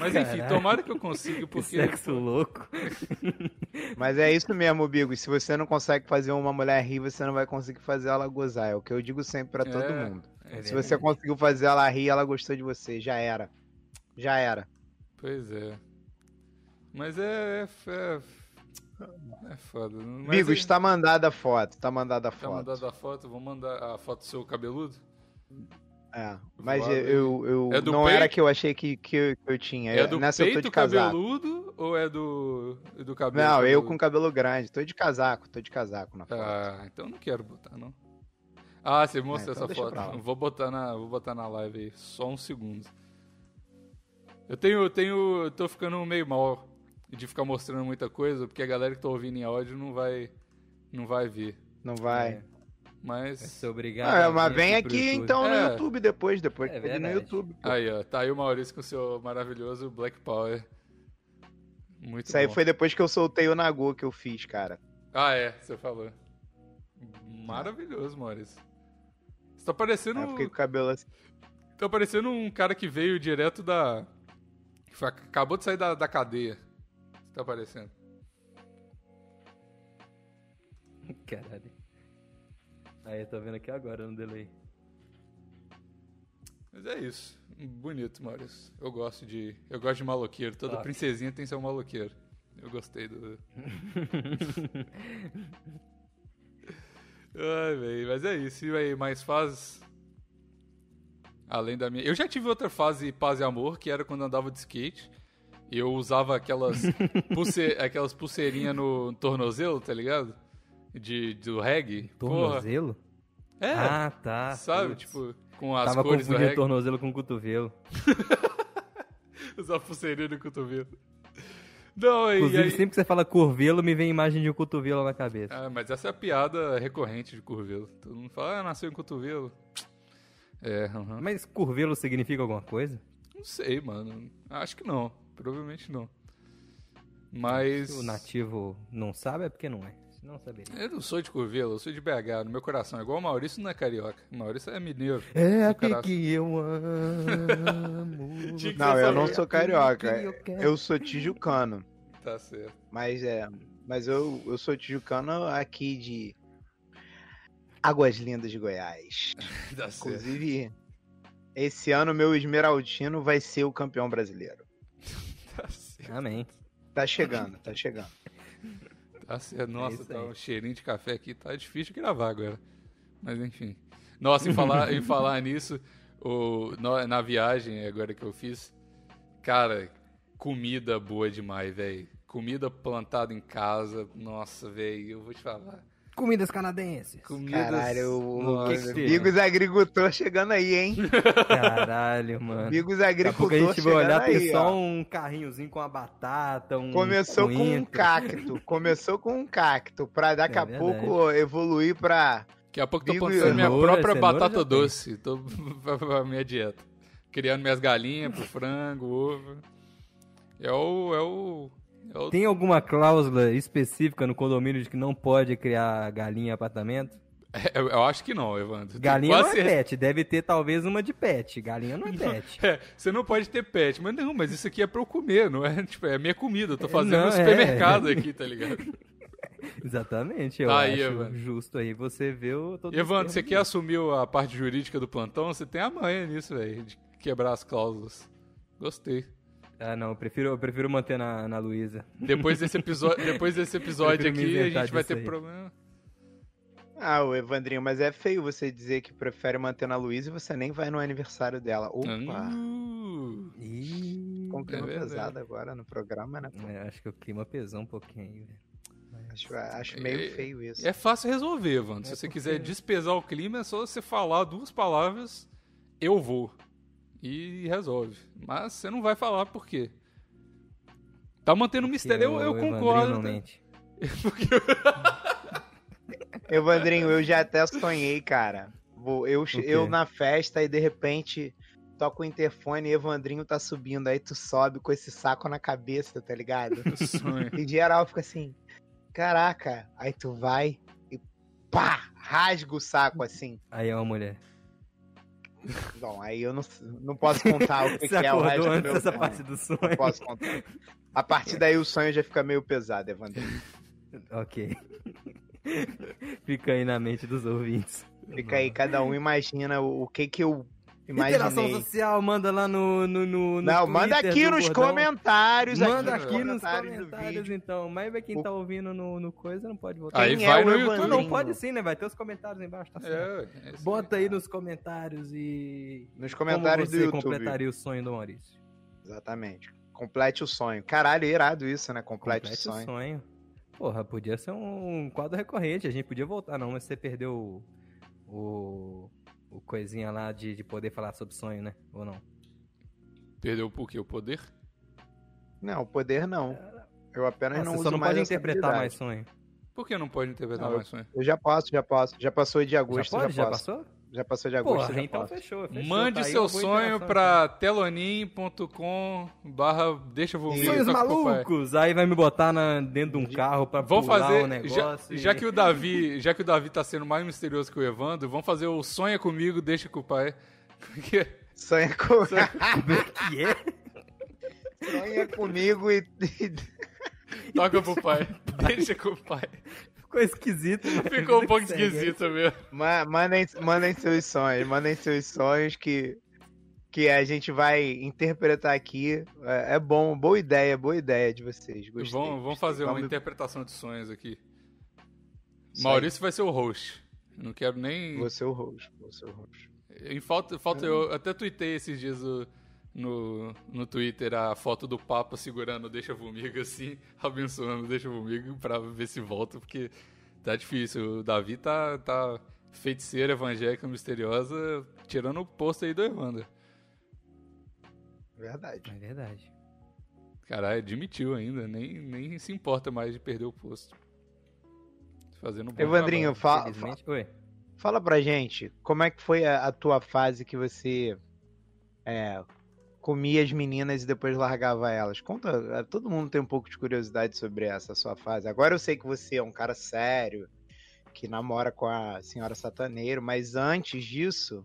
Speaker 1: Mas enfim, Caraca. tomara que eu consiga, porque.
Speaker 2: Sexo louco.
Speaker 3: Mas é isso mesmo, Bigo. Se você não consegue fazer uma mulher rir, você não vai conseguir fazer ela gozar. É o que eu digo sempre para todo é, mundo. É Se você conseguiu fazer ela rir, ela gostou de você. Já era. Já era.
Speaker 1: Pois é. Mas é. É, é, é foda. Mas
Speaker 3: Bigo, está mandada a foto. Está mandada a
Speaker 1: tá
Speaker 3: foto.
Speaker 1: Está mandada a foto. Vou mandar a foto do seu cabeludo.
Speaker 3: É, mas eu, eu é não peito? era que eu achei que, que, eu, que eu tinha.
Speaker 1: É do
Speaker 3: Nessa
Speaker 1: peito
Speaker 3: eu tô de
Speaker 1: cabeludo ou é do, do cabelo?
Speaker 3: Não,
Speaker 1: cabeludo?
Speaker 3: eu com cabelo grande. Tô de casaco, tô de casaco na foto.
Speaker 1: Ah, então não quero botar, não. Ah, você mostrou é, então essa foto. Vou botar, na, vou botar na live aí, só um segundo. Eu tenho, eu tenho, eu tô ficando meio mal de ficar mostrando muita coisa, porque a galera que tá ouvindo em áudio não vai, não vai ver.
Speaker 3: Não vai.
Speaker 1: É. Mas.
Speaker 2: É obrigado.
Speaker 3: Ah, mas vem aqui então no é. YouTube depois, depois
Speaker 2: é
Speaker 3: no YouTube.
Speaker 2: Pô.
Speaker 1: Aí, ó, tá aí o Maurício com o seu maravilhoso Black Power. Muito
Speaker 3: Isso aí foi depois que eu soltei o Nagô que eu fiz, cara.
Speaker 1: Ah, é, você falou. Maravilhoso, Maurício. Você tá parecendo.
Speaker 3: É, fiquei com o cabelo assim.
Speaker 1: Tá parecendo um cara que veio direto da. Acabou de sair da, da cadeia. Você tá parecendo.
Speaker 2: Caralho. Aí, tô vendo aqui agora no delay.
Speaker 1: Mas é isso. Bonito, Maurício. Eu gosto de. Eu gosto de maloqueiro. Toda ah. princesinha tem seu maloqueiro. Eu gostei do. Ai, véio, mas é isso. E aí, mais fases? Além da minha. Eu já tive outra fase paz e amor, que era quando andava de skate. E eu usava aquelas, pulse... aquelas pulseirinhas no tornozelo, tá ligado? De, do reggae.
Speaker 2: Tornozelo?
Speaker 1: Porra. É.
Speaker 2: Ah, tá.
Speaker 1: Sabe, Putz. tipo, com as
Speaker 2: Tava
Speaker 1: cores do reggae.
Speaker 2: tornozelo com cotovelo.
Speaker 1: Usar pulseirinha no cotovelo. Não,
Speaker 2: Inclusive,
Speaker 1: aí...
Speaker 2: sempre que você fala curvelo, me vem imagem de um cotovelo na cabeça.
Speaker 1: Ah, mas essa é a piada recorrente de curvelo. Todo mundo fala, ah, nasceu em cotovelo. É, uhum.
Speaker 2: Mas curvelo significa alguma coisa?
Speaker 1: Não sei, mano. Acho que não. Provavelmente não. Mas.
Speaker 2: Se o nativo não sabe, é porque não é. Não saberia.
Speaker 1: Eu não sou de Curvelo, eu sou de BH, no meu coração. É igual o Maurício não é carioca. O Maurício é mineiro.
Speaker 2: É aqui que eu amo.
Speaker 3: não, eu não sou carioca. Eu, eu, sou tijucano.
Speaker 1: Tá certo.
Speaker 3: Mas é. Mas eu, eu sou tijucano aqui de Águas Lindas de Goiás.
Speaker 1: tá
Speaker 3: Inclusive, esse ano meu Esmeraldino vai ser o campeão brasileiro.
Speaker 1: tá certo.
Speaker 2: Amém.
Speaker 3: Tá chegando, tá chegando.
Speaker 1: Tá Nossa, é tá um cheirinho de café aqui, tá difícil de gravar agora. Mas enfim. Nossa, em falar, em falar nisso, o, na viagem agora que eu fiz, cara, comida boa demais, velho. comida plantada em casa. Nossa, velho, eu vou te falar.
Speaker 2: Comidas canadenses.
Speaker 3: Comidas... Caralho, o Bigos Agricultor chegando aí, hein?
Speaker 2: Caralho, mano.
Speaker 3: Bigos Agricultor chegando aí. a gente vai olhar,
Speaker 2: aí, tem só um carrinhozinho com a batata, um
Speaker 3: Começou com um cacto. Começou com um cacto, pra daqui é a pouco evoluir pra...
Speaker 1: Daqui a pouco tô plantando minha própria batata doce. Tô pra minha dieta. Criando minhas galinhas pro frango, ovo. É o, é o
Speaker 2: eu... Tem alguma cláusula específica no condomínio de que não pode criar galinha em apartamento?
Speaker 1: É, eu, eu acho que não, Evandro.
Speaker 2: Galinha não é ser... pet, deve ter talvez uma de pet. Galinha não é pet.
Speaker 1: é, você não pode ter pet, mas não, mas isso aqui é pra eu comer, não é? Tipo, é minha comida, eu tô fazendo não, no supermercado é. aqui, tá ligado?
Speaker 2: Exatamente, eu tá acho aí, Evandro. justo aí você vê o...
Speaker 1: Evandro, você quer assumir a parte jurídica do plantão? Você tem a manha nisso, velho, de quebrar as cláusulas. Gostei.
Speaker 2: Ah, não, eu prefiro, eu prefiro manter na, na Luísa.
Speaker 1: Depois desse episódio, depois desse episódio aqui, a gente vai ter aí. problema.
Speaker 3: Ah, o Evandrinho, mas é feio você dizer que prefere manter na Luísa e você nem vai no aniversário dela. Opa! Uh, Com clima é pesado agora no programa, né?
Speaker 2: É, acho que o clima pesou um pouquinho aí, velho.
Speaker 3: Acho, acho meio é, feio isso.
Speaker 1: É fácil resolver, Evandro. É Se você porque... quiser despesar o clima, é só você falar duas palavras, eu vou e resolve. Mas você não vai falar por quê. Tá mantendo o mistério, eu, eu concordo. Tá?
Speaker 3: Evandrinho, eu já até sonhei, cara. Eu, eu na festa e de repente toca o interfone e Evandrinho tá subindo. Aí tu sobe com esse saco na cabeça, tá ligado? e geral fica assim: caraca. Aí tu vai e pá, rasga o saco assim.
Speaker 2: Aí é uma mulher.
Speaker 3: Bom, aí eu não, não posso contar o que, que é o resto do meu
Speaker 2: essa parte do sonho. Não
Speaker 3: posso contar. A partir daí o sonho já fica meio pesado, Evandro.
Speaker 2: ok. Fica aí na mente dos ouvintes.
Speaker 3: Fica aí, cada um imagina o, o que que eu Imaginei. Interação
Speaker 2: social, manda lá no. no, no
Speaker 3: Não, manda aqui nos bordão. comentários.
Speaker 2: Manda aqui, aqui nos comentários, então. Mas vai quem o... tá ouvindo no, no coisa não pode votar.
Speaker 1: Aí quem vai é no YouTube.
Speaker 2: Não, não, pode sim, né? Vai ter os comentários aí embaixo, tá certo. É, é Bota aí nos comentários e.
Speaker 3: Nos comentários
Speaker 2: do
Speaker 3: YouTube.
Speaker 2: completaria o sonho do Maurício.
Speaker 3: Exatamente. Complete o sonho. Caralho, é irado isso, né? Complete, Complete o sonho. o sonho.
Speaker 2: Porra, podia ser um quadro recorrente. A gente podia voltar, não, mas você perdeu o. o o coisinha lá de, de poder falar sobre sonho, né? Ou não?
Speaker 1: Perdeu por quê? O poder?
Speaker 3: Não, o poder não. Eu apenas ah, não
Speaker 2: uso
Speaker 3: só
Speaker 2: não pode interpretar mais sonho.
Speaker 1: Por que não pode interpretar não, mais sonho?
Speaker 3: Eu já passo, já passo. Já passou de agosto,
Speaker 2: já, pode?
Speaker 3: já,
Speaker 2: já passou?
Speaker 3: Já passou de agosto. Porra,
Speaker 2: então fechou, fechou,
Speaker 1: Mande
Speaker 2: tá
Speaker 1: seu sonho pra telonim.com barra deixa eu
Speaker 2: Sonhos malucos! Aí vai me botar na, dentro de um carro pra vamos fazer, o negócio.
Speaker 1: Já, e... já, que o Davi, já que o Davi tá sendo mais misterioso que o Evandro, vamos fazer o Sonha Comigo, Deixa com o Pai.
Speaker 3: Sonha comigo.
Speaker 2: Como é que
Speaker 3: é? Sonha comigo e...
Speaker 1: Toca pro pai. Deixa com o pai.
Speaker 2: Ficou esquisito.
Speaker 1: Ficou um pouco esquisito mesmo.
Speaker 3: Mandem, mandem seus sonhos, mandem seus sonhos que, que a gente vai interpretar aqui. É, é bom, boa ideia, boa ideia de vocês. Gostei.
Speaker 1: Vamos, vamos fazer vamos... uma interpretação de sonhos aqui. Isso Maurício aí. vai ser o host. Não quero nem.
Speaker 3: Vou ser o host, vou ser o host.
Speaker 1: Em falta, falta eu até tuitei esses dias o no, no Twitter a foto do Papa segurando Deixa Vomigo assim, abençoando Deixa Vomigo pra ver se volta, porque tá difícil. O Davi tá, tá feiticeira evangélica misteriosa, tirando o posto aí do Evandro.
Speaker 3: Verdade.
Speaker 2: É verdade.
Speaker 1: Caralho, admitiu ainda, nem, nem se importa mais de perder o posto. Fazendo um bom
Speaker 3: Evandrinho, fala, fala, fala pra gente, como é que foi a, a tua fase que você é, comia as meninas e depois largava elas. Conta, eh, todo mundo tem um pouco de curiosidade sobre essa sua fase. Agora eu sei que você é um cara sério, que namora com a senhora Sataneiro, mas antes disso,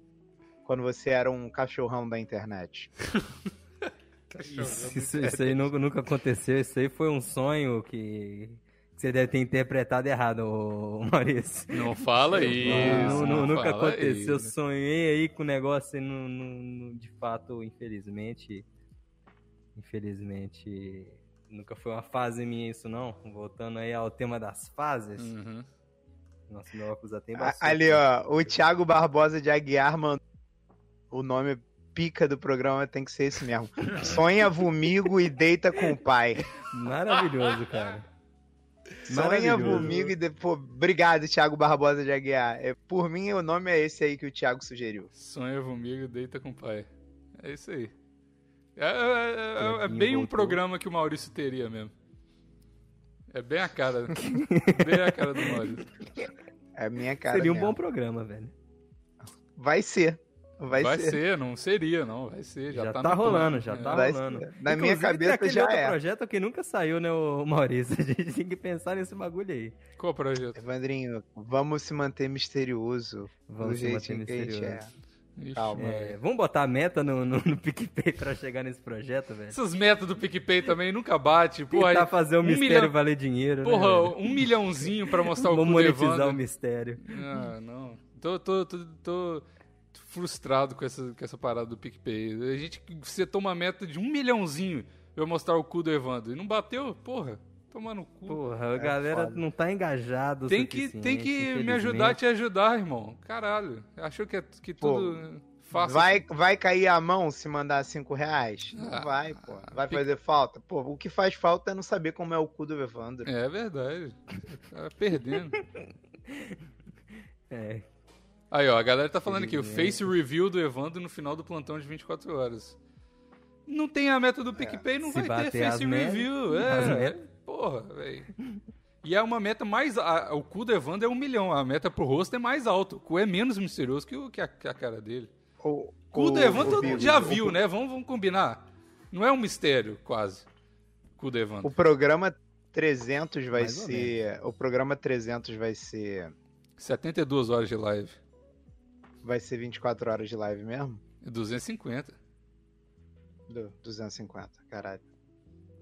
Speaker 3: quando você era um cachorrão da internet.
Speaker 2: isso, isso, isso, aí nunca, nunca aconteceu, isso aí foi um sonho que você deve ter interpretado errado, Maurício.
Speaker 1: Não fala isso. Não,
Speaker 2: não, nunca aconteceu. Isso. Eu sonhei aí com o negócio e não, não, de fato, infelizmente. Infelizmente. Nunca foi uma fase minha isso, não. Voltando aí ao tema das fases. Uhum. Nossa, meu óculos até
Speaker 3: bastante. Ali, ó. O Thiago Barbosa de Aguiar mandou o nome pica do programa tem que ser esse mesmo. Sonha comigo e deita com o pai.
Speaker 2: Maravilhoso, cara.
Speaker 3: Sonha comigo e depois. Obrigado, Thiago Barbosa de Aguiar. É, por mim, o nome é esse aí que o Thiago sugeriu.
Speaker 1: Sonha comigo e deita com o pai. É isso aí. É, é, é, é bem um programa que o Maurício teria mesmo. É bem a cara. bem a cara do Maurício.
Speaker 3: É a minha cara.
Speaker 2: Seria
Speaker 3: um
Speaker 2: bom programa, velho.
Speaker 3: Vai ser. Vai,
Speaker 1: vai
Speaker 3: ser.
Speaker 1: ser. não seria, não. Vai ser. Já,
Speaker 2: já
Speaker 1: tá,
Speaker 2: tá rolando, já tá vai rolando.
Speaker 3: Ser. Na Inclusive, minha cabeça já outro é.
Speaker 2: projeto que nunca saiu, né, o Maurício? A gente tem que pensar nesse bagulho aí.
Speaker 1: Qual projeto?
Speaker 3: Evandrinho, vamos se manter misterioso.
Speaker 2: Vamos se manter misterioso. É. Ixi, Calma. É, vamos botar a meta no, no, no, PicPay pra chegar nesse projeto, velho?
Speaker 1: Essas metas do PicPay também nunca bate. Porra,
Speaker 2: Tentar fazer o um mistério milhão... valer dinheiro,
Speaker 1: né, Porra, né, um milhãozinho pra mostrar
Speaker 2: o
Speaker 1: Vamos
Speaker 2: monetizar o mistério.
Speaker 1: Ah, não. Tô, tô, tô, tô frustrado com essa, com essa parada do PicPay. A gente setou uma meta de um milhãozinho pra eu mostrar o cu do Evandro. E não bateu? Porra. Tomando no cu.
Speaker 2: Porra, a é galera foda. não tá engajado.
Speaker 1: Tem que, tem que me ajudar a te ajudar, irmão. Caralho. Achou que, é, que tudo. Pô, fácil.
Speaker 3: Vai, vai cair a mão se mandar cinco reais? Não ah, vai, pô. Vai fazer falta? Pô, o que faz falta é não saber como é o cu do Evandro.
Speaker 1: É verdade. Tá perdendo.
Speaker 2: é.
Speaker 1: Aí, ó, a galera tá falando aqui, o face review do Evandro no final do plantão de 24 horas. Não tem a meta do PicPay, é. não se vai ter face review. É, porra, velho. E é uma meta mais. A, o cu do Evandro é um milhão. A meta pro rosto é mais alto. O cu é menos misterioso que, o, que, a, que a cara dele. O, cu do Evandro todo mundo já viu, né? Vamos, vamos combinar. Não é um mistério, quase. Cu do Evandro.
Speaker 3: O programa 300 vai mais ser. O programa 300 vai ser.
Speaker 1: 72 horas de live.
Speaker 3: Vai ser 24 horas de live mesmo?
Speaker 1: 250.
Speaker 3: Do 250, caralho.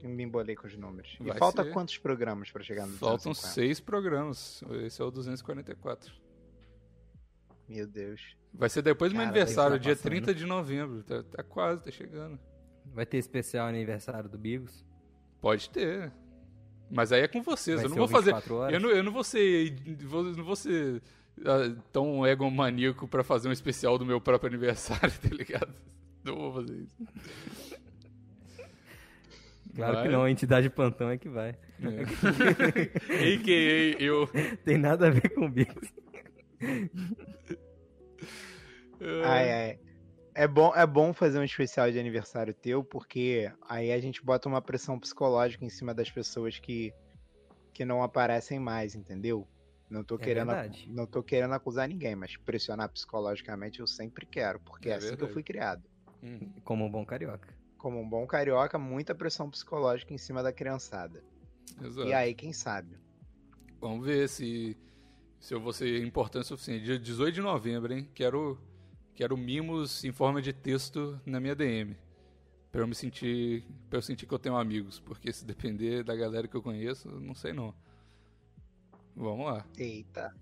Speaker 3: Me embolei com os números. Vai e falta ser. quantos programas para chegar no
Speaker 1: Faltam 250? seis programas. Esse é o 244.
Speaker 3: Meu Deus.
Speaker 1: Vai ser depois do meu aniversário, tá dia 30 de novembro. Tá, tá, quase, tá chegando.
Speaker 2: Vai ter especial aniversário do Bigos?
Speaker 1: Pode ter. Mas aí é com vocês. Vai eu não vou fazer. Eu não, eu não vou ser. não vou ser uh, tão egomaníaco pra fazer um especial do meu próprio aniversário, tá ligado? Não vou fazer isso.
Speaker 2: Claro vai. que não, a entidade plantão é que vai.
Speaker 1: É. A.K.A. eu.
Speaker 2: Tem nada a ver com Bigos.
Speaker 3: Ai, ai. É bom, é bom fazer um especial de aniversário teu, porque aí a gente bota uma pressão psicológica em cima das pessoas que, que não aparecem mais, entendeu? Não tô, é querendo, não tô querendo acusar ninguém, mas pressionar psicologicamente eu sempre quero, porque é, é assim verdade. que eu fui criado.
Speaker 2: Uhum. Como um bom carioca.
Speaker 3: Como um bom carioca, muita pressão psicológica em cima da criançada. Exato. E aí, quem sabe?
Speaker 1: Vamos ver se, se eu vou ser importante o suficiente. Dia 18 de novembro, hein? Quero Quero mimos em forma de texto na minha DM. Pra eu me sentir. Pra eu sentir que eu tenho amigos. Porque se depender da galera que eu conheço, não sei não. Vamos lá.
Speaker 3: Eita.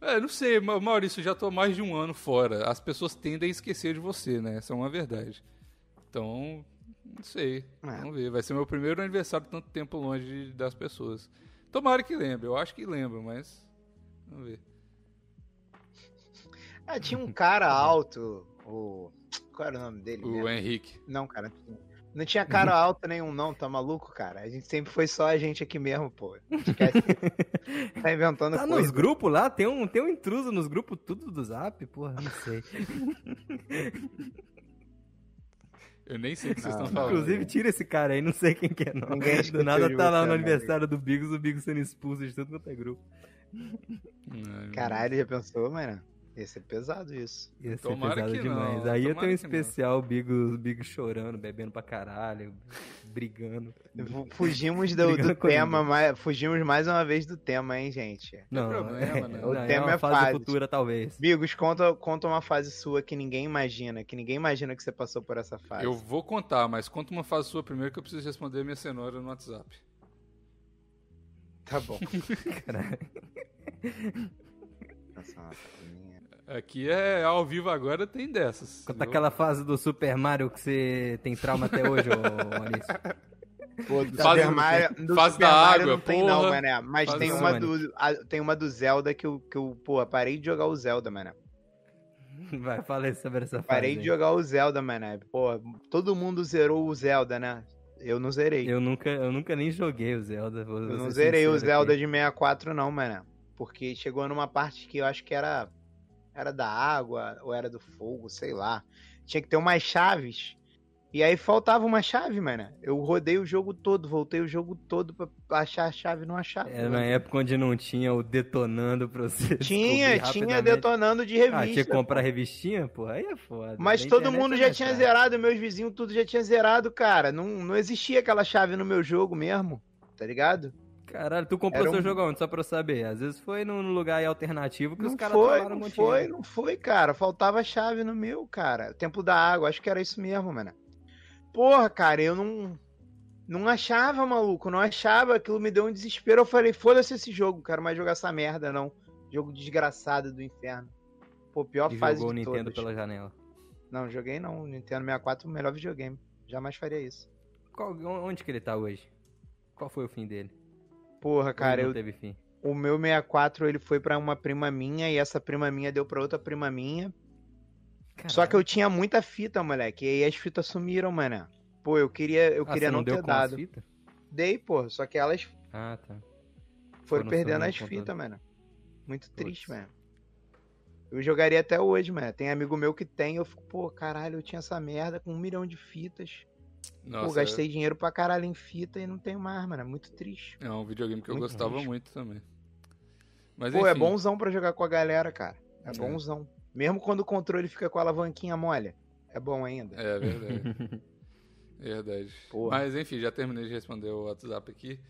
Speaker 1: É, não sei, Maurício, já tô mais de um ano fora. As pessoas tendem a esquecer de você, né? Essa é uma verdade. Então, não sei. É. Vamos ver. Vai ser meu primeiro aniversário tanto tempo longe das pessoas. Tomara que lembre. Eu acho que lembra, mas. Vamos ver.
Speaker 3: Ah, tinha um cara alto, o. Qual era o nome dele?
Speaker 1: O mesmo? Henrique.
Speaker 3: Não, cara. Não tinha cara alto nenhum, não, tá maluco, cara? A gente sempre foi só a gente aqui mesmo, pô. Esquece. tá inventando
Speaker 2: tá
Speaker 3: coisa.
Speaker 2: nos grupos lá? Tem um, tem um intruso nos grupos tudo do zap? Porra, não sei.
Speaker 1: Eu nem sei o que vocês estão falando.
Speaker 2: Inclusive, tira esse cara aí, não sei quem que é, não. Ninguém do nada tá lá no aniversário do Bigos, o Bigos sendo expulso de tudo quanto é grupo.
Speaker 3: Caralho, já pensou, mano? Ia ser pesado isso.
Speaker 2: Ia ser Tomara pesado demais. Não. Aí ia ter um especial Bigos, Bigos chorando, bebendo pra caralho, brigando.
Speaker 3: Fugimos do, do tema, mais, fugimos mais uma vez do tema, hein, gente?
Speaker 2: Não, não problema, é,
Speaker 3: né? O não, tema é, uma é fase, fase
Speaker 2: futura, talvez.
Speaker 3: Bigos, conta, conta uma fase sua que ninguém imagina, que ninguém imagina que você passou por essa fase.
Speaker 1: Eu vou contar, mas conta uma fase sua primeiro que eu preciso responder minha cenoura no WhatsApp.
Speaker 3: Tá bom. Caralho.
Speaker 1: Nossa, Aqui é ao vivo agora, tem dessas.
Speaker 2: Conta aquela fase do Super Mario que você tem trauma até hoje, ô Maurício.
Speaker 3: Pô, do fase, Super Mario, do fase Super da Mario água, não tem porra. não, mané. Mas tem uma, do, a, tem uma do Zelda que eu, que eu, pô, parei de jogar o Zelda, mané.
Speaker 2: Vai, falei sobre essa fase.
Speaker 3: Parei de jogar o Zelda, mané. Pô, todo mundo zerou o Zelda, né? Eu não zerei.
Speaker 2: Eu nunca, eu nunca nem joguei o Zelda.
Speaker 3: eu não zerei o Zelda aqui. de 64, não, mané. Porque chegou numa parte que eu acho que era. Era da água, ou era do fogo, sei lá. Tinha que ter umas chaves e aí faltava uma chave, mano. Eu rodei o jogo todo, voltei o jogo todo pra achar a chave, não achava.
Speaker 2: Era na época onde não tinha o detonando pra você.
Speaker 3: Tinha, tinha detonando de revista. Ah,
Speaker 2: tinha que comprar revistinha? Pô, aí é foda.
Speaker 3: Mas todo mundo já tinha zerado, meus vizinhos tudo já tinha zerado, cara. Não, não existia aquela chave no meu jogo mesmo, tá ligado?
Speaker 2: Caralho, tu comprou Era seu um... jogo onde? Só pra eu saber. Às vezes foi num lugar alternativo que
Speaker 3: não
Speaker 2: os caras
Speaker 3: falaram Não foi, não foi, cara. Faltava chave no meu, cara. Templo da água, acho que era isso mesmo, mano. Porra, cara, eu não. Não achava, maluco, não achava, aquilo me deu um desespero. Eu falei, foda-se esse jogo, quero mais jogar essa merda, não. Jogo desgraçado do inferno. Pô, pior e fase jogou
Speaker 2: de o Nintendo
Speaker 3: todas.
Speaker 2: pela janela.
Speaker 3: Não, joguei não. Nintendo 64 o melhor videogame. Jamais faria isso.
Speaker 2: Qual, onde que ele tá hoje? Qual foi o fim dele?
Speaker 3: Porra, cara, eu.
Speaker 2: teve fim.
Speaker 3: O meu 64 ele foi para uma prima minha e essa prima minha deu para outra prima minha. Caralho. Só que eu tinha muita fita, moleque. E aí as fitas sumiram, mano. Pô, eu queria, eu ah, queria não, não ter dado. Dei, pô, só que elas.
Speaker 2: Ah, tá.
Speaker 3: Foram perdendo as fitas, mano. Muito Puts. triste, mano. Eu jogaria até hoje, mano. Tem amigo meu que tem, eu fico, pô, caralho, eu tinha essa merda com um milhão de fitas. Nossa, pô, gastei eu... dinheiro pra caralho em fita e não tenho mais, mano. É muito triste.
Speaker 1: É um videogame que eu muito gostava muito também.
Speaker 3: Mas, pô, é enfim... é bonzão pra jogar com a galera, cara. É, é. bonzão. Mesmo quando o controle fica com a alavanquinha mole. É bom ainda.
Speaker 1: É verdade. verdade. Porra. Mas enfim, já terminei de responder o WhatsApp aqui.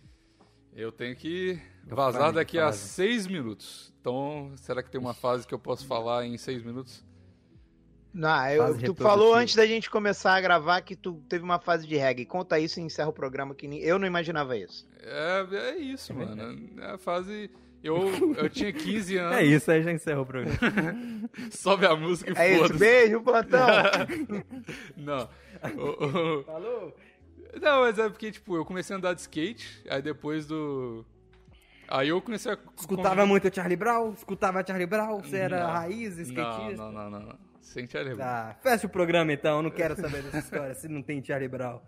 Speaker 1: Eu tenho que vazar daqui a seis minutos. Então, será que tem uma fase que eu posso falar em seis minutos?
Speaker 3: Não, eu, tu falou antes da gente começar a gravar que tu teve uma fase de reggae. Conta isso e encerra o programa que eu não imaginava isso.
Speaker 1: É, é isso, mano. É a fase eu, eu tinha 15 anos.
Speaker 2: É isso, aí já encerrou o programa.
Speaker 1: Sobe a música e
Speaker 3: é
Speaker 1: foda-se.
Speaker 3: Beijo, plantão!
Speaker 1: Não.
Speaker 2: Falou!
Speaker 1: Não, mas é porque, tipo, eu comecei a andar de skate, aí depois do. Aí eu comecei a.
Speaker 2: Escutava muito Charlie Brown? Escutava Charlie Brown? Você era não, raiz, skatista?
Speaker 1: Não, não, não, não. Sem Charlie Brown.
Speaker 2: Tá, fecha o programa então, eu não quero saber dessa história se não tem Charlie Brown.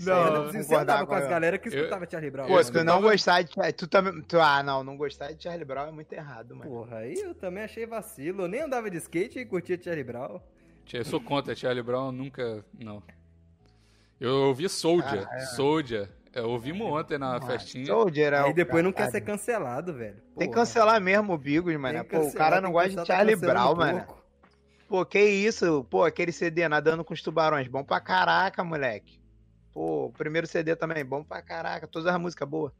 Speaker 3: não,
Speaker 2: não você andava com as galera que escutava eu, Charlie Brown.
Speaker 3: Pô, se tu não gostar de tu também, tu, ah, não, não gostar de Charlie Brown é muito errado, mano.
Speaker 2: Porra, aí eu também achei vacilo. Eu nem andava de skate e curtia Charlie Brown.
Speaker 1: Eu sou contra Charlie Brown, nunca, não. Eu ouvi Soldier, ah, é. Soldier. Eu ouvi ontem na ah, festinha.
Speaker 3: Soldier é
Speaker 2: Aí depois cara. não quer ser cancelado, velho.
Speaker 3: Porra. Tem que cancelar mesmo o Bigos, mano. Pô, o cara não gosta de Charlie Brown, mano. Pô, que isso? Pô, aquele CD nadando com os tubarões. Bom pra caraca, moleque. Pô, o primeiro CD também, bom pra caraca. Todas as músicas boas.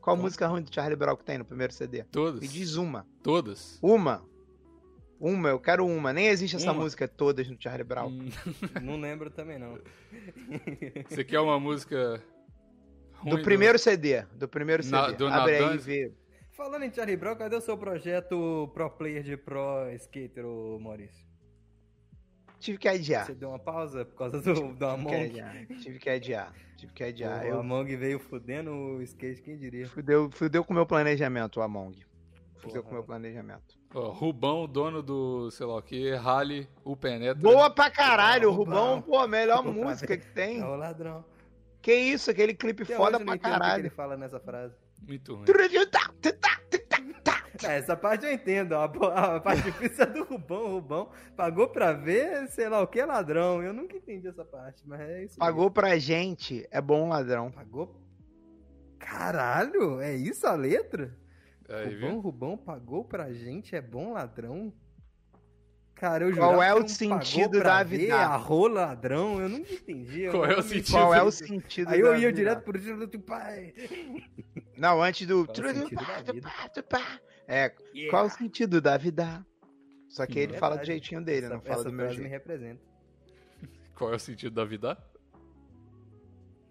Speaker 3: Qual música ruim do Charlie Brown que tem no primeiro CD?
Speaker 1: Todas.
Speaker 3: Me diz uma.
Speaker 1: Todas.
Speaker 3: Uma. Uma, eu quero uma. Nem existe essa uma. música todas no Charlie Brown. Hum.
Speaker 2: não lembro também, não.
Speaker 1: Você quer uma música
Speaker 3: ruim do primeiro do... CD. Do primeiro CD. Na, do Abre aí e vê.
Speaker 2: Falando em Charlie Brown, cadê o seu projeto Pro Player de Pro Skater, Maurício?
Speaker 3: Tive que adiar.
Speaker 2: Você deu uma pausa por causa do, do Among?
Speaker 3: Tive que adiar. Tive que adiar.
Speaker 2: O eu... Among veio fudendo o skate, quem diria?
Speaker 3: Fudeu, fudeu com o meu planejamento, o Among. Fudeu com o meu planejamento.
Speaker 1: Oh, Rubão, dono do, sei lá o que, Rally, o Penetra.
Speaker 3: Boa pra caralho, o Rubão, pô, a melhor música que tem.
Speaker 2: É o ladrão.
Speaker 3: Que isso, aquele clipe foda pra caralho. Que
Speaker 2: ele fala nessa frase.
Speaker 1: Muito ruim.
Speaker 2: É, essa parte eu entendo. A, a parte difícil é do Rubão. O Rubão pagou pra ver, sei lá o que, ladrão. Eu nunca entendi essa parte, mas é isso.
Speaker 3: Pagou mesmo. pra gente, é bom ladrão.
Speaker 2: Pagou? Caralho, é isso a letra?
Speaker 1: Aí,
Speaker 2: Rubão,
Speaker 1: viu?
Speaker 2: Rubão pagou pra gente, é bom ladrão? Cara, eu
Speaker 3: Qual é o sentido da vida?
Speaker 2: A rola ladrão, eu nunca entendi.
Speaker 1: Qual é o sentido?
Speaker 3: Qual é o sentido
Speaker 2: Aí eu ia direto pro título do pai.
Speaker 3: Não, antes do.
Speaker 2: Qual é o sentido da vida?
Speaker 3: É, yeah. qual o sentido da vida? Só que ele fala do jeitinho dele, essa, não fala do meu jeito.
Speaker 2: me representa.
Speaker 1: Qual é o sentido da vida?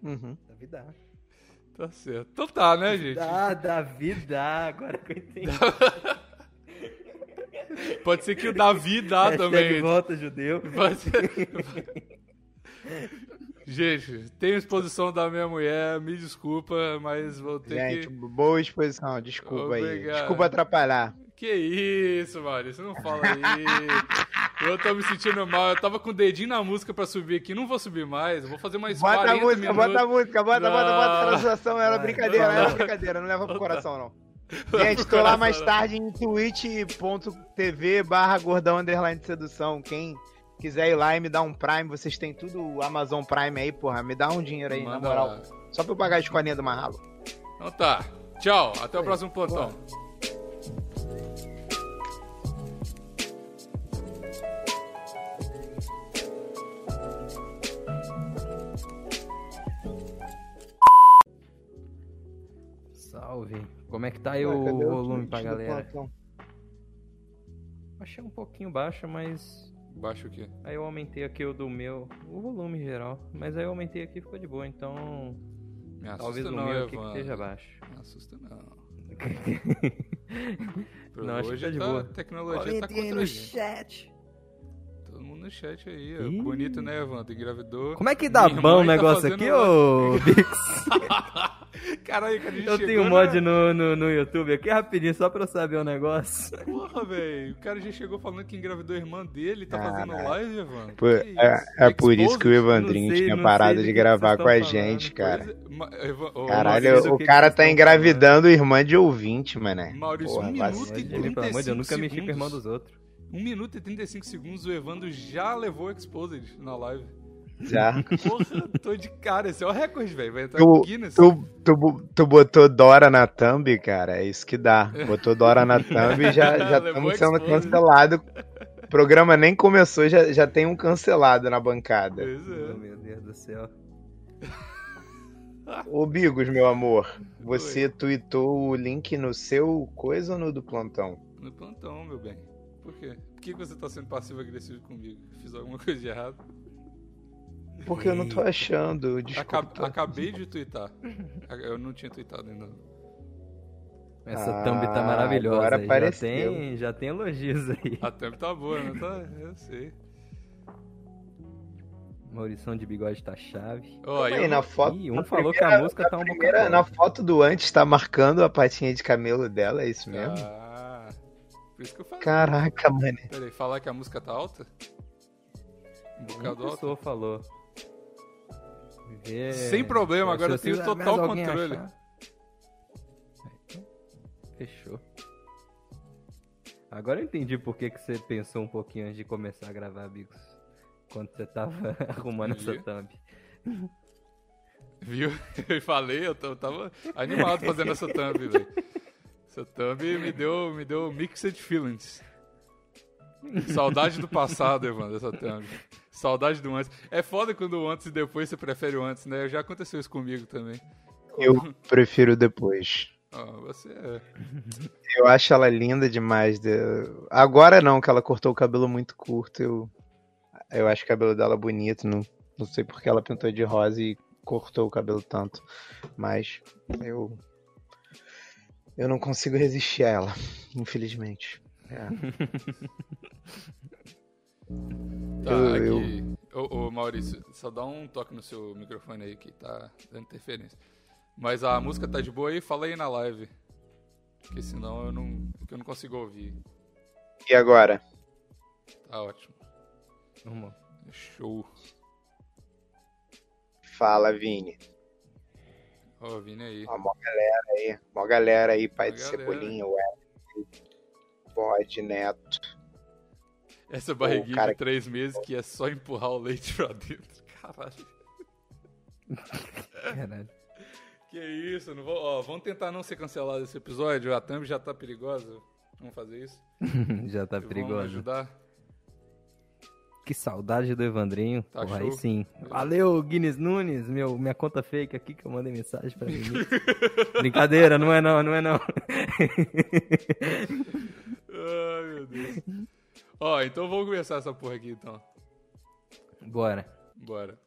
Speaker 3: Uhum.
Speaker 2: Da vida.
Speaker 1: Tá certo. Então tá, né, gente?
Speaker 2: Ah, da vida, agora que eu entendi.
Speaker 1: Pode ser que o Davi dá também.
Speaker 2: volta judeu.
Speaker 1: Pode ser... Gente, tenho exposição da minha mulher, me desculpa, mas vou ter Gente, que...
Speaker 3: boa exposição, desculpa Obrigado. aí. Desculpa atrapalhar.
Speaker 1: Que isso, Maurício, não fala aí. Eu tô me sentindo mal. Eu tava com o dedinho na música pra subir aqui. Não vou subir mais. vou fazer mais
Speaker 3: bota
Speaker 1: 40
Speaker 3: a música,
Speaker 1: minutos.
Speaker 3: Bota a música, bota, bota, bota, bota a transação. Era brincadeira, era brincadeira. Não leva pro coração, não. Gente, tô lá mais tarde em twitch.tv barra gordão underline sedução. Quem quiser ir lá e me dar um Prime, vocês têm tudo Amazon Prime aí, porra. Me dá um dinheiro aí, Manda na moral. Lá. Só pra eu pagar a escolinha do Marralo.
Speaker 1: Então tá. Tchau. Até o próximo plantão. Boa.
Speaker 2: Salve. Como é que tá aí Ué, o volume pra galera? Achei um pouquinho baixo, mas.
Speaker 1: Baixo o quê?
Speaker 2: Aí eu aumentei aqui o do meu. O volume geral. Mas aí eu aumentei aqui e ficou de boa, então.
Speaker 1: Me assusta Talvez o não, meu aqui que esteja baixo. Me assusta não.
Speaker 2: não, acho que tá de tá, boa. A
Speaker 1: tecnologia tá contra no chat. Todo mundo no chat aí. Ih. Bonito, né, Evandro? Engravidou.
Speaker 2: Como é que dá Minha bom o tá negócio tá aqui, ô Bix?
Speaker 1: Caralho, que a gente
Speaker 2: Eu tenho um mod no, no, no YouTube aqui rapidinho, só pra eu saber o um negócio.
Speaker 1: Porra, velho. O cara já chegou falando que engravidou a irmã dele, tá fazendo live, Evandro.
Speaker 3: Por, é, é por isso que o Evandrinho sei, tinha parado de gravar com a gente, cara. Coisa... Caralho, o cara tá engravidando irmã de ouvinte, mano.
Speaker 1: Maurício, Porra, um minuto e 35 Pelo amor de Deus,
Speaker 2: eu nunca mexi com a irmã dos outros.
Speaker 1: 1 minuto e 35 segundos o Evandro já levou Exposed na live.
Speaker 3: Já.
Speaker 1: Porra, tô de cara. Esse é o recorde, velho. Vai entrar tu, no Guinness.
Speaker 3: Tu, tu, tu, botou Dora na thumb, cara. É isso que dá. Botou Dora na thumb e já estamos sendo cancelados. O programa nem começou, já, já tem um cancelado na bancada.
Speaker 1: Pois é.
Speaker 2: Oh, meu Deus do céu.
Speaker 3: Ô Bigos, meu amor, você Oi. tweetou o link no seu coisa ou no do plantão?
Speaker 1: No plantão, meu bem. Por quê? Por que você tá sendo passivo-agressivo comigo? Fiz alguma coisa de errado?
Speaker 3: Porque eu não tô achando.
Speaker 1: Desculpa. acabei de twittar. Eu não tinha tweetado ainda.
Speaker 2: Essa ah, thumb tá maravilhosa. Agora já apareceu. tem, já tem elogios aí.
Speaker 1: A thumb tá boa, não tá? Eu sei.
Speaker 2: Maurição de bigode tá chave.
Speaker 3: Oh, eu... na foto,
Speaker 2: Ih, um falou primeira, que a música tá um
Speaker 3: pouco. Na foto do antes tá marcando a patinha de camelo dela, é isso mesmo?
Speaker 1: Ah, por isso que eu falei.
Speaker 3: Caraca, mano.
Speaker 1: Peraí, falar que a música tá alta?
Speaker 2: Um bocado Uma pessoa alta? falou.
Speaker 1: É, Sem problema, agora eu tenho total controle.
Speaker 2: Fechou. Agora eu entendi por que, que você pensou um pouquinho antes de começar a gravar, Bigos. Quando você tava arrumando essa thumb.
Speaker 1: Viu? Eu falei, eu tava animado fazendo essa thumb, velho. Essa thumb me deu, me deu mixed feelings. Saudade do passado, Evandro, essa thumb. Saudade do antes. É foda quando o antes e depois você prefere o antes, né? Já aconteceu isso comigo também.
Speaker 3: Eu prefiro depois.
Speaker 1: Ah, você é.
Speaker 3: Eu acho ela linda demais. Agora não, que ela cortou o cabelo muito curto. Eu, eu acho o cabelo dela bonito. Não, não sei porque ela pintou de rosa e cortou o cabelo tanto. Mas eu. Eu não consigo resistir a ela, infelizmente. É.
Speaker 1: Tá, eu, aqui. Eu... Ô, ô, Maurício, só dá um toque no seu microfone aí que tá dando interferência. Mas a música tá de boa aí? Fala aí na live. Porque senão eu não, eu não consigo ouvir.
Speaker 3: E agora?
Speaker 1: Tá ótimo.
Speaker 2: Vamos.
Speaker 1: Show.
Speaker 3: Fala, Vini.
Speaker 1: Ó, oh, Vini aí.
Speaker 3: Ó, mó galera aí. Mó galera aí, pai mó de galera. Cebolinha, Ué. Bode, Neto.
Speaker 1: Essa barriguinha cara... de três meses que é só empurrar o leite pra dentro. Caralho.
Speaker 2: Caralho.
Speaker 1: Que isso, não vou, ó, vamos tentar não ser cancelado esse episódio. A thumb já tá perigosa. Vamos fazer isso?
Speaker 2: já tá perigosa. Vamos
Speaker 1: ajudar.
Speaker 2: Que saudade do Evandrinho. Tá Porra, aí sim. Valeu, Guinness Nunes, meu, minha conta fake aqui que eu mandei mensagem pra mim. Brincadeira, não é não, não é não.
Speaker 1: Ai, meu Deus. Ó, então vamos começar essa porra aqui, então.
Speaker 2: Bora.
Speaker 1: Bora.